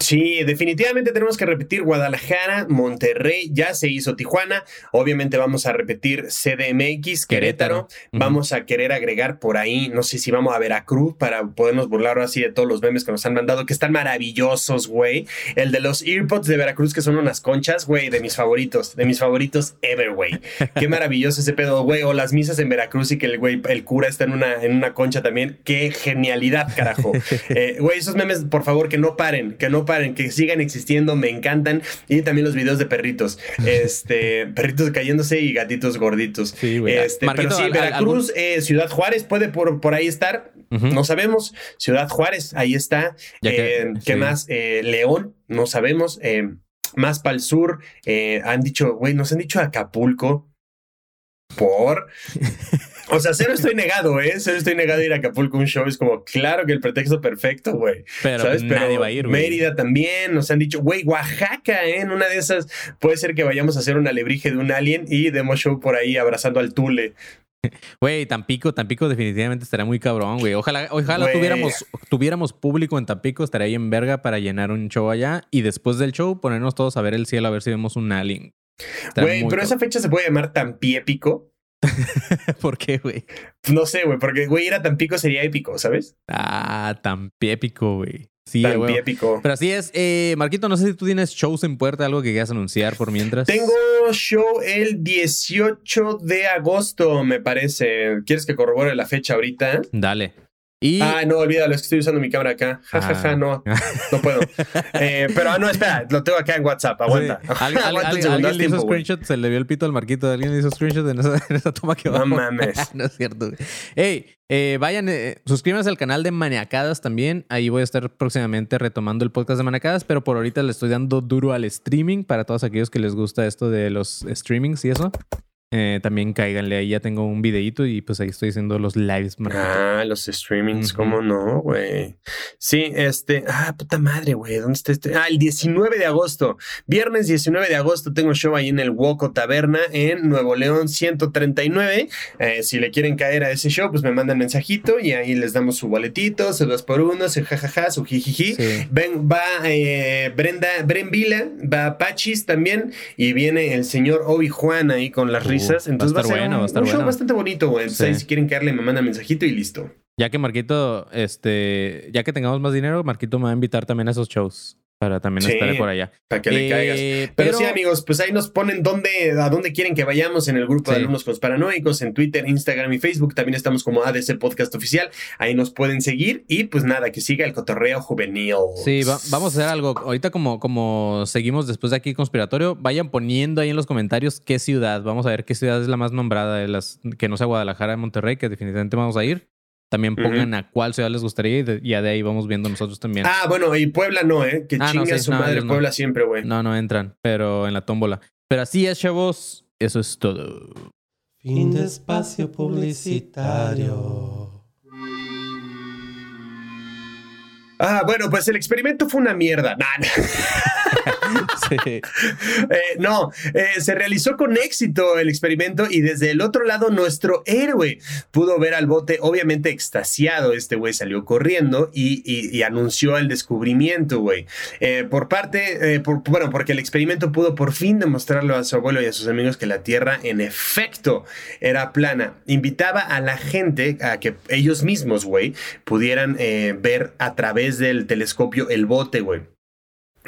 Sí, definitivamente tenemos que repetir Guadalajara, Monterrey, ya se hizo Tijuana, obviamente vamos a repetir CDMX, Querétaro, vamos a querer agregar por ahí, no sé si vamos a Veracruz para podernos burlar ahora sí de todos los memes que nos han mandado, que están maravillosos, güey. El de los earpods de Veracruz, que son unas conchas, güey, de mis favoritos, de mis favoritos ever, güey. Qué maravilloso ese pedo, güey. O las misas en Veracruz y que el güey, el cura está en una, en una concha también. Qué genialidad, carajo. Eh, Güey, esos memes, por favor, que no paren, que no paren, que sigan existiendo, me encantan. Y también los videos de perritos. Este, perritos cayéndose y gatitos gorditos. Sí, güey. Este, Marquito, pero sí, al- al- Veracruz, eh, Ciudad Juárez puede por, por ahí estar. No sabemos. Ciudad Juárez, ahí está. Ya que- Eh, ¿Qué sí. más? Eh, León, no sabemos. Eh, más para el sur, eh, han dicho, güey, nos han dicho Acapulco. Por. O sea, cero estoy negado, ¿eh? Cero estoy negado a ir a Acapulco un show. Es como, claro que el pretexto perfecto, güey. Pero ¿Sabes? nadie va a ir, güey. Mérida también, nos han dicho, güey, Oaxaca, ¿eh? En una de esas puede ser que vayamos a hacer un alebrije de un alien y demos show por ahí abrazando al Tule. Güey, Tampico, Tampico definitivamente estaría muy cabrón, güey. Ojalá, ojalá Güey. tuviéramos, tuviéramos público en Tampico, estaría ahí en verga para llenar un show allá y después del show ponernos todos a ver el cielo a ver si vemos un alien. Güey, pero esa fecha se puede llamar Tampiépico. ¿Por qué, güey? No sé, güey, porque, güey, ir a Tampico sería épico, ¿sabes? Ah, tan épico, güey. Sí, a huevo. Tampiépico. Pero así es. Eh, Marquito, no sé si tú tienes shows en puerta, algo que quieras anunciar por mientras. Tengo show el 18 de agosto, me parece. ¿Quieres que corrobore la fecha ahorita? Dale. Y Ah, no, olvídalo, es que estoy usando mi cámara acá. Ja, ja, ja, Ah. no, no puedo. Eh, pero ah, no, espera, lo tengo acá en WhatsApp, aguanta. Sí. Al- al- al- alguien le hizo tiempo, screenshot, se le vio el pito al marquito. Alguien le hizo screenshot en esa, en esa toma que No va. mames. no es cierto. Hey, eh, vayan, eh, suscríbanse al canal de Maniacadas también. Ahí voy a estar próximamente retomando el podcast de Maniacadas, pero por ahorita le estoy dando duro al streaming para todos aquellos que les gusta esto de los streamings y eso. Eh, también cáiganle ahí, ya tengo un videíto y pues ahí estoy haciendo los lives. marquito. Ah, los streamings. ¿cómo no, güey? Sí, este, ah, puta madre, güey, ¿dónde está este? Ah, el 19 de agosto, viernes 19 de agosto tengo show ahí en el Woco Taberna en Nuevo León 139. Eh, si le quieren caer a ese show, pues me mandan mensajito y ahí les damos su boletito, su dos por uno, su jajaja, su jijiji. Sí. Ven, va eh, Brenda, Bren Vila, va Pachis también y viene el señor Obi Juan ahí con las risas. va a Entonces va a, estar ser bueno, un, a estar un show bueno. bastante bonito, güey. Entonces Sí. ahí si quieren caerle me mandan mensajito y listo. Ya que Marquito, este, ya que tengamos más dinero, Marquito me va a invitar también a esos shows para también Sí. estar por allá. Para que le Eh, caigas. Pero, pero- sí, amigos, pues ahí nos ponen dónde, a dónde quieren que vayamos en el grupo de alumnos conspiranoicos, en Twitter, Instagram y Facebook. También estamos como ADC Podcast Oficial. Ahí nos pueden seguir. Y pues nada, que siga el cotorreo juvenil. Sí, va- vamos a hacer algo. Ahorita como, como seguimos después de aquí conspiratorio, vayan poniendo ahí en los comentarios qué ciudad. Vamos a ver qué ciudad es la más nombrada de las que no sea Guadalajara, Monterrey, que definitivamente vamos a ir. También pongan a cuál ciudad les gustaría y de- ya de ahí vamos viendo nosotros también. Ah, bueno, y Puebla no, ¿eh? Que Ah, no, chinga sí, su no, madre no. Puebla siempre, güey. No, no entran, pero en la tómbola. Pero así es, chavos. Eso es todo. Fin de espacio publicitario. Ah, bueno, pues el experimento fue una mierda. Nah, nah. Eh, no, eh, se realizó con éxito el experimento y desde el otro lado nuestro héroe pudo ver al bote obviamente extasiado. Este güey salió corriendo y, anunció el descubrimiento, güey. Eh, por parte, por- bueno, porque el experimento pudo por fin demostrarlo a su abuelo y a sus amigos que la Tierra en efecto era plana. Invitaba a la gente a que ellos mismos, güey, pudieran ver a través del telescopio el bote, güey.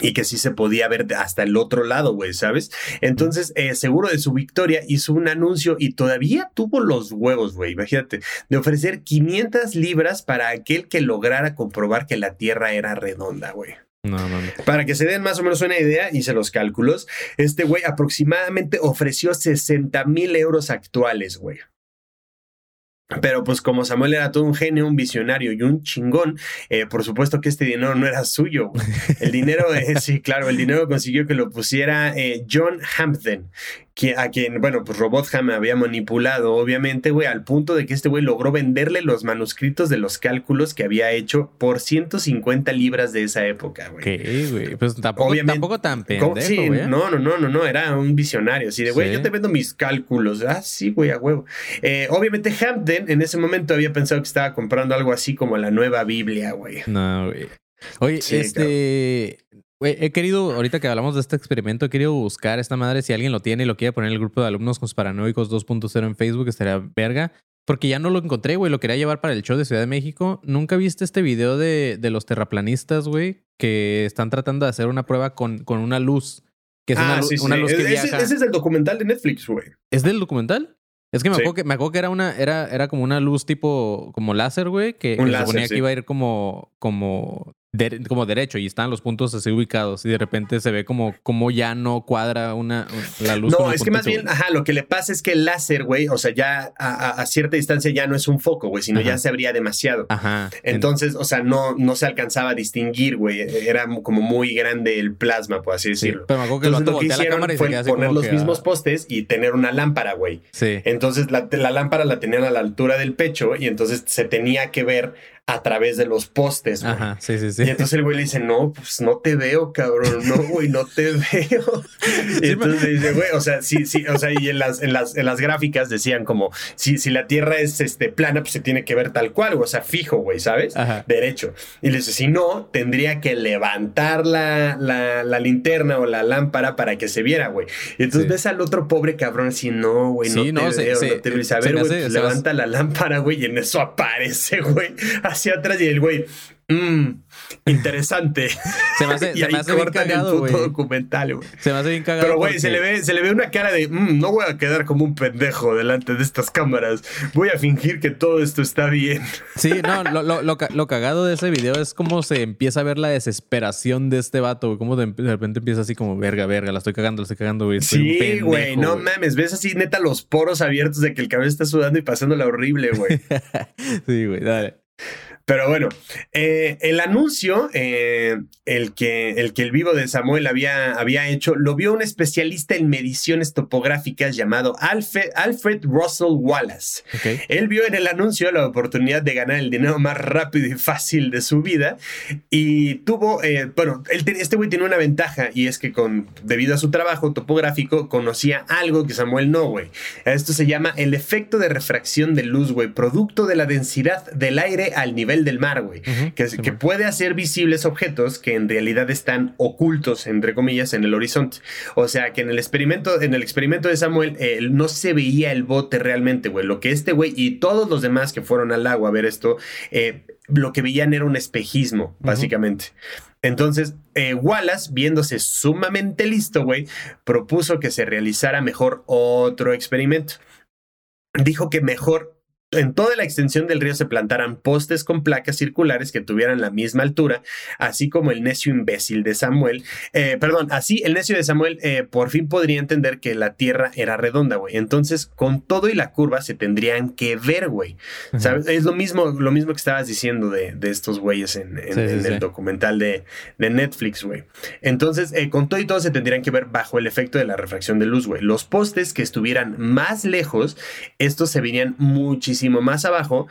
Y que sí se podía ver hasta el otro lado, güey, ¿sabes? Entonces, eh, seguro de su victoria, hizo un anuncio y todavía tuvo los huevos, güey, imagínate, de ofrecer 500 libras para aquel que lograra comprobar que la Tierra era redonda, güey. No, no, no. Para que se den más o menos una idea, hice los cálculos, este güey aproximadamente ofreció 60 mil euros actuales, güey. Pero pues como Samuel era todo un genio, un visionario y un chingón, eh, por supuesto que este dinero no era suyo. El dinero, eh, sí, claro, el dinero consiguió que lo pusiera eh, John Hampden, a quien, bueno, pues Robotham había manipulado, obviamente, güey, al punto de que este güey logró venderle los manuscritos de los cálculos que había hecho por 150 libras de esa época, güey. ¿Qué, güey? Pues tampoco, Obviamente- tampoco tan pendejo, Sí, güey. no, no, no, no, no, era un visionario, así de, güey, Sí. yo te vendo mis cálculos. Ah, sí, güey, a huevo. Eh, obviamente Hampden en ese momento había pensado que estaba comprando algo así como la nueva Biblia, güey. No, güey. Oye, Sí, este. Güey, he querido, ahorita que hablamos de este experimento, he querido buscar esta madre. Si alguien lo tiene y lo quiere poner en el grupo de alumnos conspiranoicos 2.0 en Facebook, estaría verga. Porque ya no lo encontré, güey. Lo quería llevar para el show de Ciudad de México. ¿Nunca viste este video de, de los terraplanistas, güey? Que están tratando de hacer una prueba con, con una luz. Que es una, ah, lu- sí, sí. una luz que ese, viaja. ese es el documental de Netflix, güey. ¿Es del documental? Es que me Sí. acuerdo que, me acuerdo que era una, era, era como una luz tipo, como láser, güey, que, Un que se suponía que iba a ir como, como, de- como derecho y estaban los puntos así ubicados y de repente se ve como, como ya no cuadra una, la luz. No, es que más bien, ajá, lo que le pasa es que el láser, güey, o sea, ya a, cierta distancia ya no es un foco, güey, sino Ajá. ya se abría demasiado. Ajá. Entonces, o sea, no, no se alcanzaba a distinguir, güey. Era como muy grande el plasma, por así Sí, decirlo. pero me acuerdo que Entonces, lo que la hicieron fue poner los que, mismos ah, postes y tener una lámpara, güey. Sí. Entonces la, la lámpara la tenían a la altura del pecho y entonces se tenía que ver a través de los postes, güey. Ajá, sí, sí, sí. Y entonces el güey le dice, no, pues no te veo, cabrón, no, güey, no te veo. Y entonces le dice, güey, o sea, sí, sí, o sea, y en las, en las, en las gráficas decían como, si, si la Tierra es este, plana, pues se tiene que ver tal cual, o sea, fijo, güey, ¿sabes? Ajá. Derecho. Y le dice, si no, tendría que levantar la, la, la linterna o la lámpara para que se viera, güey. Y entonces Sí. ves al otro pobre cabrón así, no, güey, no Sí, te no, veo, se- no te veo. Y dice, a ver, güey, pues levanta la lámpara, güey, y en eso aparece, güey, hacia atrás y el güey, mmm, interesante. Se me hace, y se ahí me hace bien cortan el cagado, puto güey. documental, güey. Se me hace bien cagado. Pero, güey, se, le ve, se le ve una cara de, "Mm, no voy a quedar como un pendejo delante de estas cámaras. Voy a fingir que todo esto está bien. Sí, no, lo, lo, lo, lo cagado de ese video es cómo se empieza a ver la desesperación de este vato, güey. Cómo de, de repente empieza así como, verga, verga, la estoy cagando, la estoy cagando, güey. Sí, güey, no mames. Ves así, neta, los poros abiertos de que el cabrón está sudando y pasándola horrible, güey. Sí, güey, dale. Pero bueno, eh, el anuncio, eh, el, que, el que el vivo de Samuel había, había hecho, lo vio un especialista en mediciones topográficas llamado Alfred, Alfred Russell Wallace. Ok. Él vio en el anuncio la oportunidad de ganar el dinero más rápido y fácil de su vida y tuvo, eh, bueno, él te- este güey tiene una ventaja y es que con, debido a su trabajo topográfico conocía algo que Samuel no, güey. Esto se llama el efecto de refracción de luz, güey, producto de la densidad del aire al nivel del mar, güey, que, sí, que man. puede hacer visibles objetos que en realidad están ocultos, entre comillas, en el horizonte. O sea, que en el experimento, en el experimento de Samuel eh, no se veía el bote realmente, güey. Lo que este güey y todos los demás que fueron al agua a ver esto, eh, lo que veían era un espejismo, básicamente. Entonces, eh, Wallace, viéndose sumamente listo, güey, propuso que se realizara mejor otro experimento. Dijo que mejor en toda la extensión del río se plantaran postes con placas circulares que tuvieran la misma altura, así como el necio imbécil de Samuel. Eh, perdón, así el necio de Samuel eh, por fin podría entender que la Tierra era redonda, güey. Entonces, con todo y la curva se tendrían que ver, güey. ¿Sabes? Es lo mismo, lo mismo que estabas diciendo de, de estos güeyes en, en- Sí, sí, en el documental de, de Netflix, güey. Entonces, eh, con todo y todo se tendrían que ver bajo el efecto de la refracción de luz, güey. Los postes que estuvieran más lejos, estos se verían muchísimo más abajo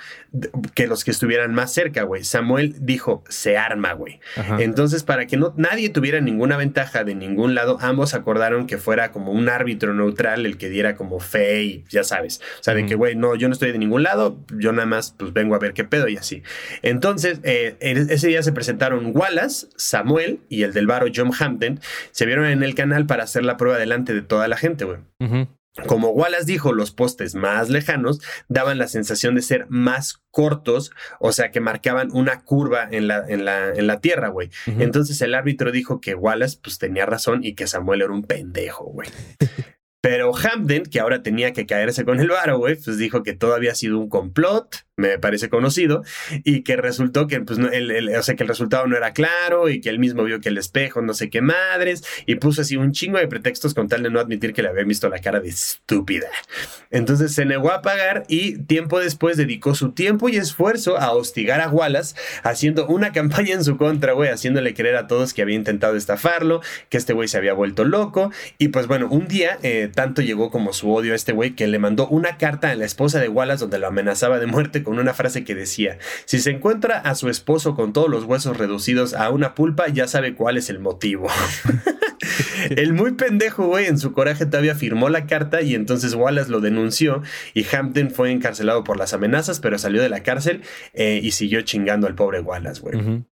que los que estuvieran más cerca, güey. Samuel dijo, se arma, güey. Entonces, para que no, nadie tuviera ninguna ventaja de ningún lado, ambos acordaron que fuera como un árbitro neutral el que diera como fe y ya sabes. O sea, de que, güey, no, yo no estoy de ningún lado, yo nada más pues vengo a ver qué pedo y así. Entonces, eh, ese día se presentaron Wallace, Samuel y el del varo John Hampton. Se vieron en el canal para hacer la prueba delante de toda la gente, güey. Como Wallace dijo, los postes más lejanos daban la sensación de ser más cortos, o sea que marcaban una curva en la, en la, en la tierra, güey. Entonces el árbitro dijo que Wallace pues tenía razón y que Samuel era un pendejo, güey. Pero Hamden, que ahora tenía que caerse con el varo, güey, pues dijo que todo había sido un complot, me parece conocido, y que resultó que, pues, no, el, el- o sea, que el resultado no era claro y que él mismo vio que el espejo no sé qué madres, y puso así un chingo de pretextos con tal de no admitir que le había visto la cara de estúpida. Entonces se negó a pagar y tiempo después dedicó su tiempo y esfuerzo a hostigar a Wallace, haciendo una campaña en su contra, güey, haciéndole creer a todos que había intentado estafarlo, que este güey se había vuelto loco. Y pues bueno, un día eh, tanto llegó como su odio a este güey que le mandó una carta a la esposa de Wallace donde lo amenazaba de muerte con una frase que decía, si se encuentra a su esposo con todos los huesos reducidos a una pulpa, ya sabe cuál es el motivo. El muy pendejo, güey, en su coraje todavía firmó la carta y entonces Wallace lo denunció y Hampton fue encarcelado por las amenazas, pero salió de la cárcel eh, y siguió chingando al pobre Wallace, güey.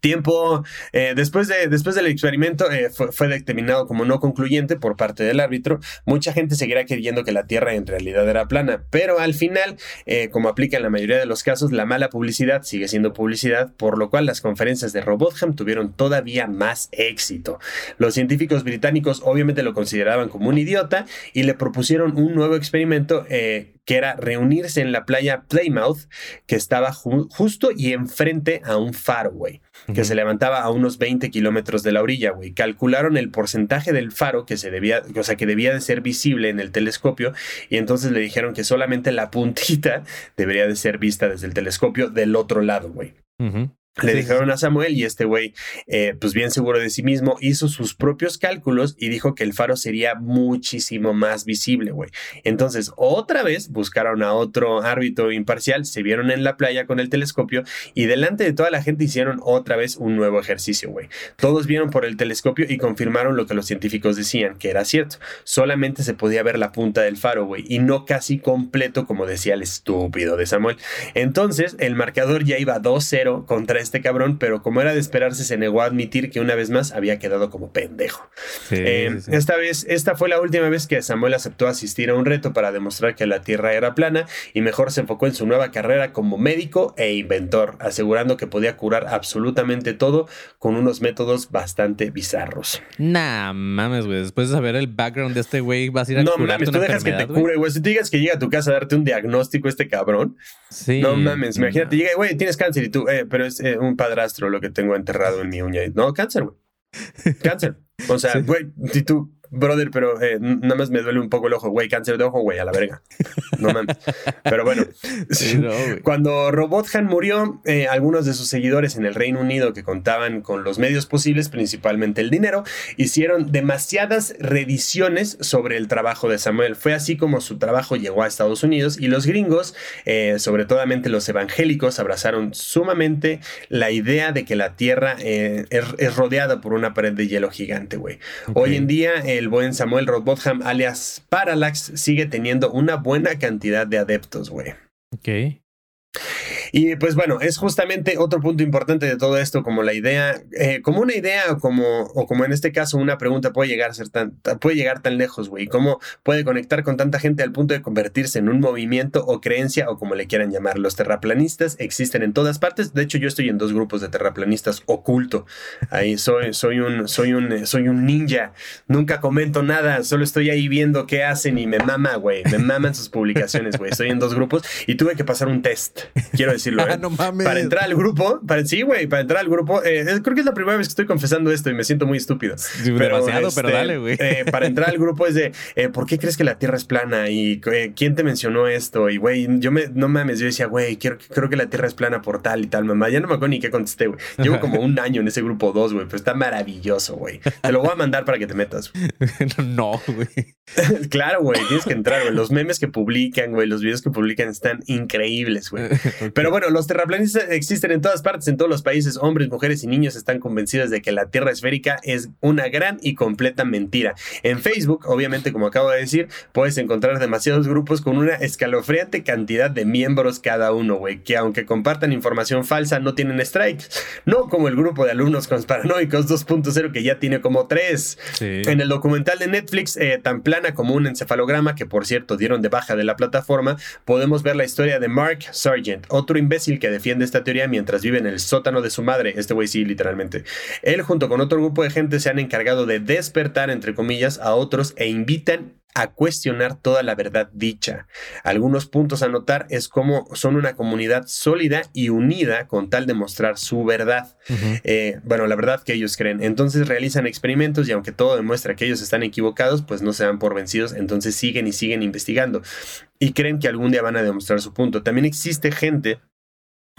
Tiempo eh, después, de, después del experimento eh, fue, determinado como no concluyente por parte del árbitro. Mucha gente seguirá creyendo que la Tierra en realidad era plana, pero al final, eh, como aplica en la mayoría de los casos, la mala publicidad sigue siendo publicidad, por lo cual las conferencias de Robotham tuvieron todavía más éxito. Los científicos británicos obviamente lo consideraban como un idiota y le propusieron un nuevo experimento que era reunirse en la playa Plymouth, que estaba ju- justo y enfrente a un faro, güey que se levantaba a unos 20 kilómetros de la orilla, güey. Calcularon el porcentaje del faro que se debía, o sea, que debía de ser visible en el telescopio y entonces le dijeron que solamente la puntita debería de ser vista desde el telescopio del otro lado, güey. Le Sí, dijeron a Samuel y este güey, eh, pues bien seguro de sí mismo, hizo sus propios cálculos y dijo que el faro sería muchísimo más visible, güey. Entonces, otra vez buscaron a otro árbitro imparcial, se vieron en la playa con el telescopio y delante de toda la gente hicieron otra vez un nuevo ejercicio, güey. Todos vieron por el telescopio y confirmaron lo que los científicos decían, que era cierto. Solamente se podía ver la punta del faro, güey, y no casi completo como decía el estúpido de Samuel. Entonces, el marcador ya iba 2-0 contra este cabrón, pero como era de esperarse, se negó a admitir que una vez más había quedado como pendejo. Sí, Eh, sí, sí. Esta vez, esta fue la última vez que Samuel aceptó asistir a un reto para demostrar que la Tierra era plana y mejor se enfocó en su nueva carrera como médico e inventor, asegurando que podía curar absolutamente todo con unos métodos bastante bizarros. Nah, mames, güey. Después de saber el background de este güey, vas a ir a No mames, tú dejas que te cure, güey. Si tú digas que llega a tu casa a darte un diagnóstico este cabrón, Sí. no mames, imagínate, llega, güey, tienes cáncer y tú, eh, pero es eh, un padrastro lo que tengo enterrado en mi uña. No, cáncer, güey. Cáncer. O sea, Sí. güey, si tú, brother, pero eh, nada más me duele un poco el ojo, güey, cáncer de ojo, güey, a la verga. No mames. Pero bueno, Sí, no, cuando Robothan murió, eh, algunos de sus seguidores en el Reino Unido que contaban con los medios posibles, principalmente el dinero, hicieron demasiadas reediciones sobre el trabajo de Samuel. Fue así como su trabajo llegó a Estados Unidos y los gringos, eh, sobre todo los evangélicos, abrazaron sumamente la idea de que la Tierra es, es rodeada por una pared de hielo gigante, güey. Hoy en día, el buen Samuel Robotham, alias Parallax, sigue teniendo una buena cantidad de adeptos, güey. Ok. Y pues bueno, es justamente otro punto importante de todo esto, como la idea, eh, como una idea o como, o como en este caso una pregunta puede llegar a ser tan, puede llegar tan lejos, güey, cómo puede conectar con tanta gente al punto de convertirse en un movimiento o creencia o como le quieran llamar. Los terraplanistas existen en todas partes. De hecho, yo estoy en dos grupos de terraplanistas oculto. Ahí soy, soy un, soy un, soy un ninja. Nunca comento nada, solo estoy ahí viendo qué hacen y me mama, güey. Me maman sus publicaciones, güey. Estoy en dos grupos y tuve que pasar un test. Quiero decirlo, ¿eh? Ah, no mames. Para entrar al grupo, para, sí, güey, para entrar al grupo, eh, creo que es la primera vez que estoy confesando esto y me siento muy estúpido. Sí, demasiado, pero dale, güey. eh, para entrar al grupo es de, eh, ¿por qué crees que la Tierra es plana? Y eh, ¿quién te mencionó esto? Y, güey, yo me, no mames, yo decía, güey, creo que la Tierra es plana por tal y tal, mamá. Ya no me acuerdo ni qué contesté, güey. Llevo como un año en ese grupo 2, güey, pero está maravilloso, güey. Te lo voy a mandar para que te metas. no, güey. claro, güey, tienes que entrar, güey. Los memes que publican, güey, los videos que publican están increíbles, güey. Pero bueno, los terraplanistas existen en todas partes, en todos los países. Hombres, mujeres y niños están convencidos de que la Tierra esférica es una gran y completa mentira. En Facebook, obviamente, como acabo de decir, puedes encontrar demasiados grupos con una escalofriante cantidad de miembros cada uno, güey, que aunque compartan información falsa, no tienen strikes. No como el grupo de alumnos conspiranoicos 2.0 que ya tiene como tres. Sí. En el documental de Netflix, eh, tan plana como un encefalograma, que por cierto dieron de baja de la plataforma, podemos ver la historia de Mark Sargent, otro imbécil que defiende esta teoría mientras vive en el sótano de su madre. Este güey sí, literalmente. Él junto con otro grupo de gente se han encargado de despertar, entre comillas, a otros e invitan a cuestionar toda la verdad dicha. Algunos puntos a notar es cómo son una comunidad sólida y unida con tal de mostrar su verdad. Eh, bueno, la verdad que ellos creen. Entonces realizan experimentos y aunque todo demuestra que ellos están equivocados, pues no se dan por vencidos, entonces siguen y siguen investigando y creen que algún día van a demostrar su punto. También existe gente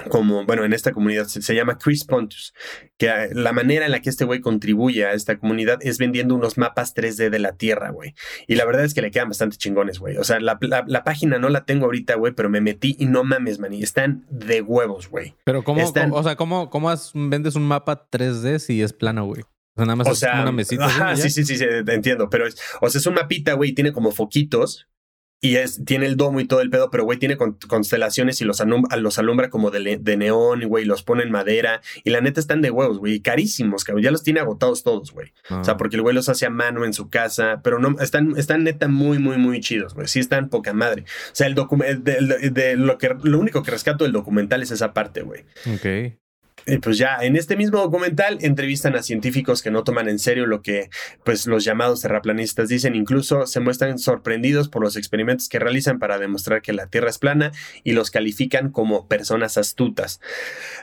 como, bueno, en esta comunidad se, se llama Chris Pontus, que eh, la manera en la que este güey contribuye a esta comunidad es vendiendo unos mapas 3D de la Tierra, güey. Y la verdad es que le quedan bastante chingones, güey. O sea, la, la- la página no la tengo ahorita, güey, pero me metí y no mames, man, y están de huevos, güey. Pero ¿cómo, Están- cómo- o sea, ¿cómo, cómo has- vendes un mapa 3D si es plano, güey? O sea, nada más O es sea, una mesita. ajá, sí, sí, sí, sí, entiendo. Pero, es, o sea, es un mapita, güey, tiene como foquitos y es, tiene el domo y todo el pedo, pero, güey, tiene con- constelaciones y los, los alumbra como de, de neón, y, güey, los pone en madera. Y la neta están de huevos, güey, y carísimos, cabrón. Ya los tiene agotados todos, güey. Ah. O sea, porque el güey los hace a mano en su casa, pero no, están, están neta muy, muy, muy chidos, güey. Sí están poca madre. O sea, el de, de lo, que, lo único que rescato del documental es esa parte, güey. Ok. Pues ya, en este mismo documental entrevistan a científicos que no toman en serio lo que pues los llamados terraplanistas dicen, incluso se muestran sorprendidos por los experimentos que realizan para demostrar que la Tierra es plana y los califican como personas astutas.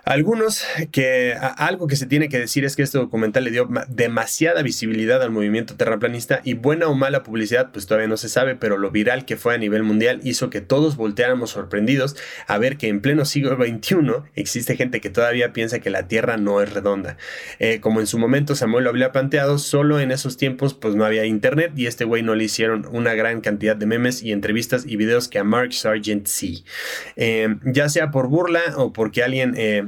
Algunos que algo que se tiene que decir es que este documental le dio ma- demasiada visibilidad al movimiento terraplanista y buena o mala publicidad pues todavía no se sabe, pero lo viral que fue a nivel mundial hizo que todos volteáramos sorprendidos a ver que en pleno siglo XXI existe gente que todavía piensa que la Tierra no es redonda. Eh, como en su momento Samuel lo había planteado, solo en esos tiempos pues no había internet y este güey no le hicieron una gran cantidad de memes y entrevistas y videos que a Mark Sargent sí. Eh, ya sea por burla o porque alguien... eh,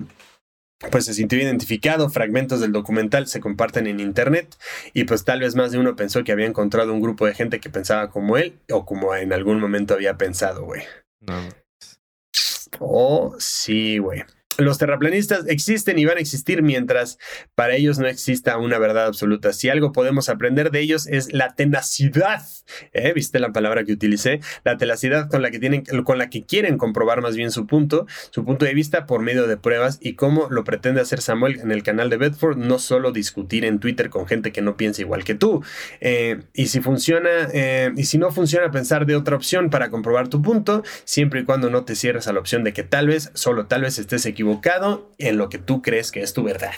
pues se sintió identificado, fragmentos del documental se comparten en internet y pues tal vez más de uno pensó que había encontrado un grupo de gente que pensaba como él o como en algún momento había pensado, güey. No. Oh, sí, güey. Los terraplanistas existen y van a existir mientras para ellos no exista una verdad absoluta. Si algo podemos aprender de ellos es la tenacidad, ¿eh? ¿viste la palabra que utilicé? La tenacidad con la que tienen, con la que quieren comprobar más bien su punto, su punto de vista por medio de pruebas y cómo lo pretende hacer Samuel en el canal de Bedford, no solo discutir en Twitter con gente que no piensa igual que tú. Eh, y si funciona, eh, y si no funciona, pensar de otra opción para comprobar tu punto, siempre y cuando no te cierres a la opción de que tal vez, solo tal vez estés equivocado en lo que tú crees que es tu verdad.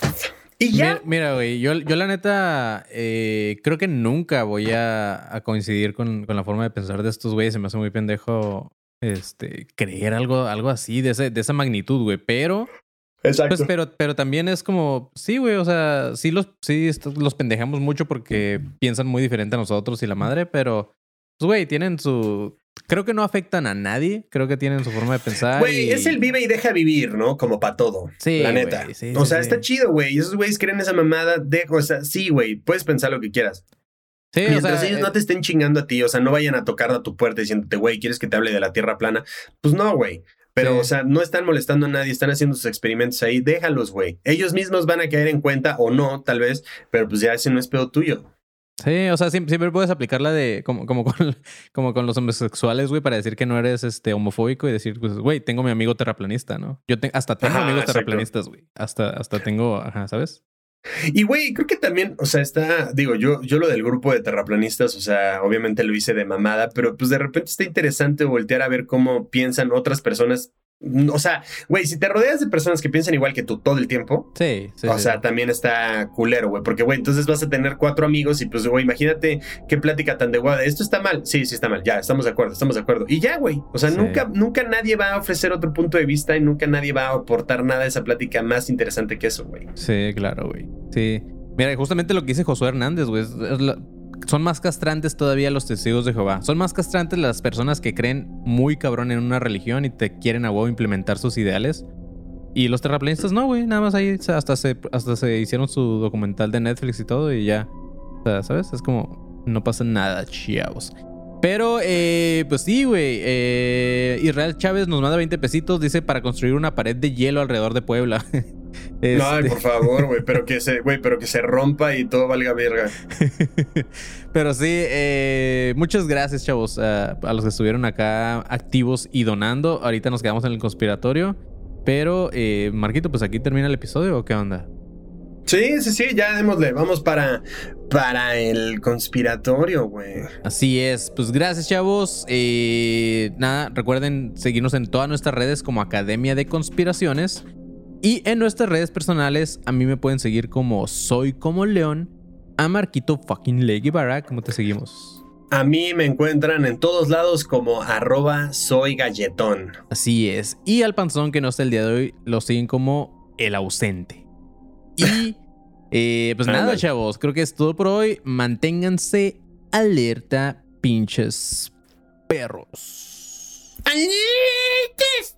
Y ya. Mira, güey, yo, yo, la neta eh, creo que nunca voy a, coincidir con, con, la forma de pensar de estos güeyes. Se me hace muy pendejo este, creer algo, algo así de, ese, de esa magnitud, güey. Pero. Exacto. Pues, pero, pero también es como, sí, güey, o sea, sí los, sí los pendejamos mucho porque piensan muy diferente a nosotros y la madre, pero, pues, güey, tienen su, Creo que no afectan a nadie. Creo que tienen su forma de pensar. Güey, es el vive y deja vivir, ¿no? Como para todo. Sí. La neta. o sea, está chido, güey. Esos güeyes creen esa mamada. De, o sea, sí, güey. Puedes pensar lo que quieras. Sí, Mientras ellos no eh te estén chingando a ti, o sea, no vayan a tocar a tu puerta diciéndote, güey, ¿quieres que te hable de la tierra plana? Pues no, güey. Pero, o sea, no están molestando a nadie, están haciendo sus experimentos ahí, déjalos, güey. Ellos mismos van a caer en cuenta, o no, tal vez, pero pues ya ese no es pedo tuyo. Sí, o sea, siempre, puedes aplicarla de como, como, con, como con los homosexuales, güey, para decir que no eres este homofóbico y decir, pues, güey, tengo mi amigo terraplanista, ¿no? Yo hasta tengo amigos terraplanistas, güey. Hasta, hasta tengo, ajá, ¿sabes? Y güey, creo que también, o sea, está, digo, yo, yo lo del grupo de terraplanistas, o sea, obviamente lo hice de mamada, pero pues de repente está interesante voltear a ver cómo piensan otras personas o sea, güey, si te rodeas de personas que piensan igual que tú todo el tiempo, sí, sí o sea, también está culero, güey, porque, güey, entonces vas a tener cuatro amigos y pues, güey, imagínate qué plática tan de guada. Esto está mal, sí, sí está mal, ya, estamos de acuerdo, estamos de acuerdo. Y ya, güey, o sea, nunca, nunca nadie va a ofrecer otro punto de vista y nunca nadie va a aportar nada a esa plática más interesante que eso, güey. Sí, claro, güey. Sí. Mira, justamente lo que dice Josué Hernández, güey, son más castrantes todavía los testigos de Jehová. Son más castrantes las personas que creen muy cabrón en una religión y te quieren a huevo implementar sus ideales. Y los terraplanistas no, güey. Nada más ahí hasta se, hasta se hicieron su documental de Netflix y todo y ya. O sea, ¿sabes? Es como, no pasa nada, chavos. Pero, eh, pues sí, güey. Eh, Israel Chávez nos manda 20 pesitos. Dice para construir una pared de hielo alrededor de Puebla. No, este por favor, güey, pero que se, güey, pero que se rompa y todo valga verga. pero sí, eh, muchas gracias, chavos, a, los que estuvieron acá activos y donando. Ahorita nos quedamos en el conspiratorio. Pero, eh, Marquito, pues aquí termina el episodio o qué onda? Sí, sí, sí, ya démosle. Vamos para, para el conspiratorio, güey. Así es. Pues gracias, chavos. Eh, nada, recuerden seguirnos en todas nuestras redes como Academia de Conspiraciones. Y en nuestras redes personales, a mí me pueden seguir como Soy como León, a Marquito fucking Leguibara, ¿cómo te seguimos? A mí me encuentran en todos lados como arroba soy galletón. Así es. Y al panzón que no está el día de hoy, lo siguen como el ausente. Y eh, pues nada, chavos, creo que es todo por hoy. Manténganse alerta, pinches perros. ¡Alertas!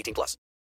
18 plus.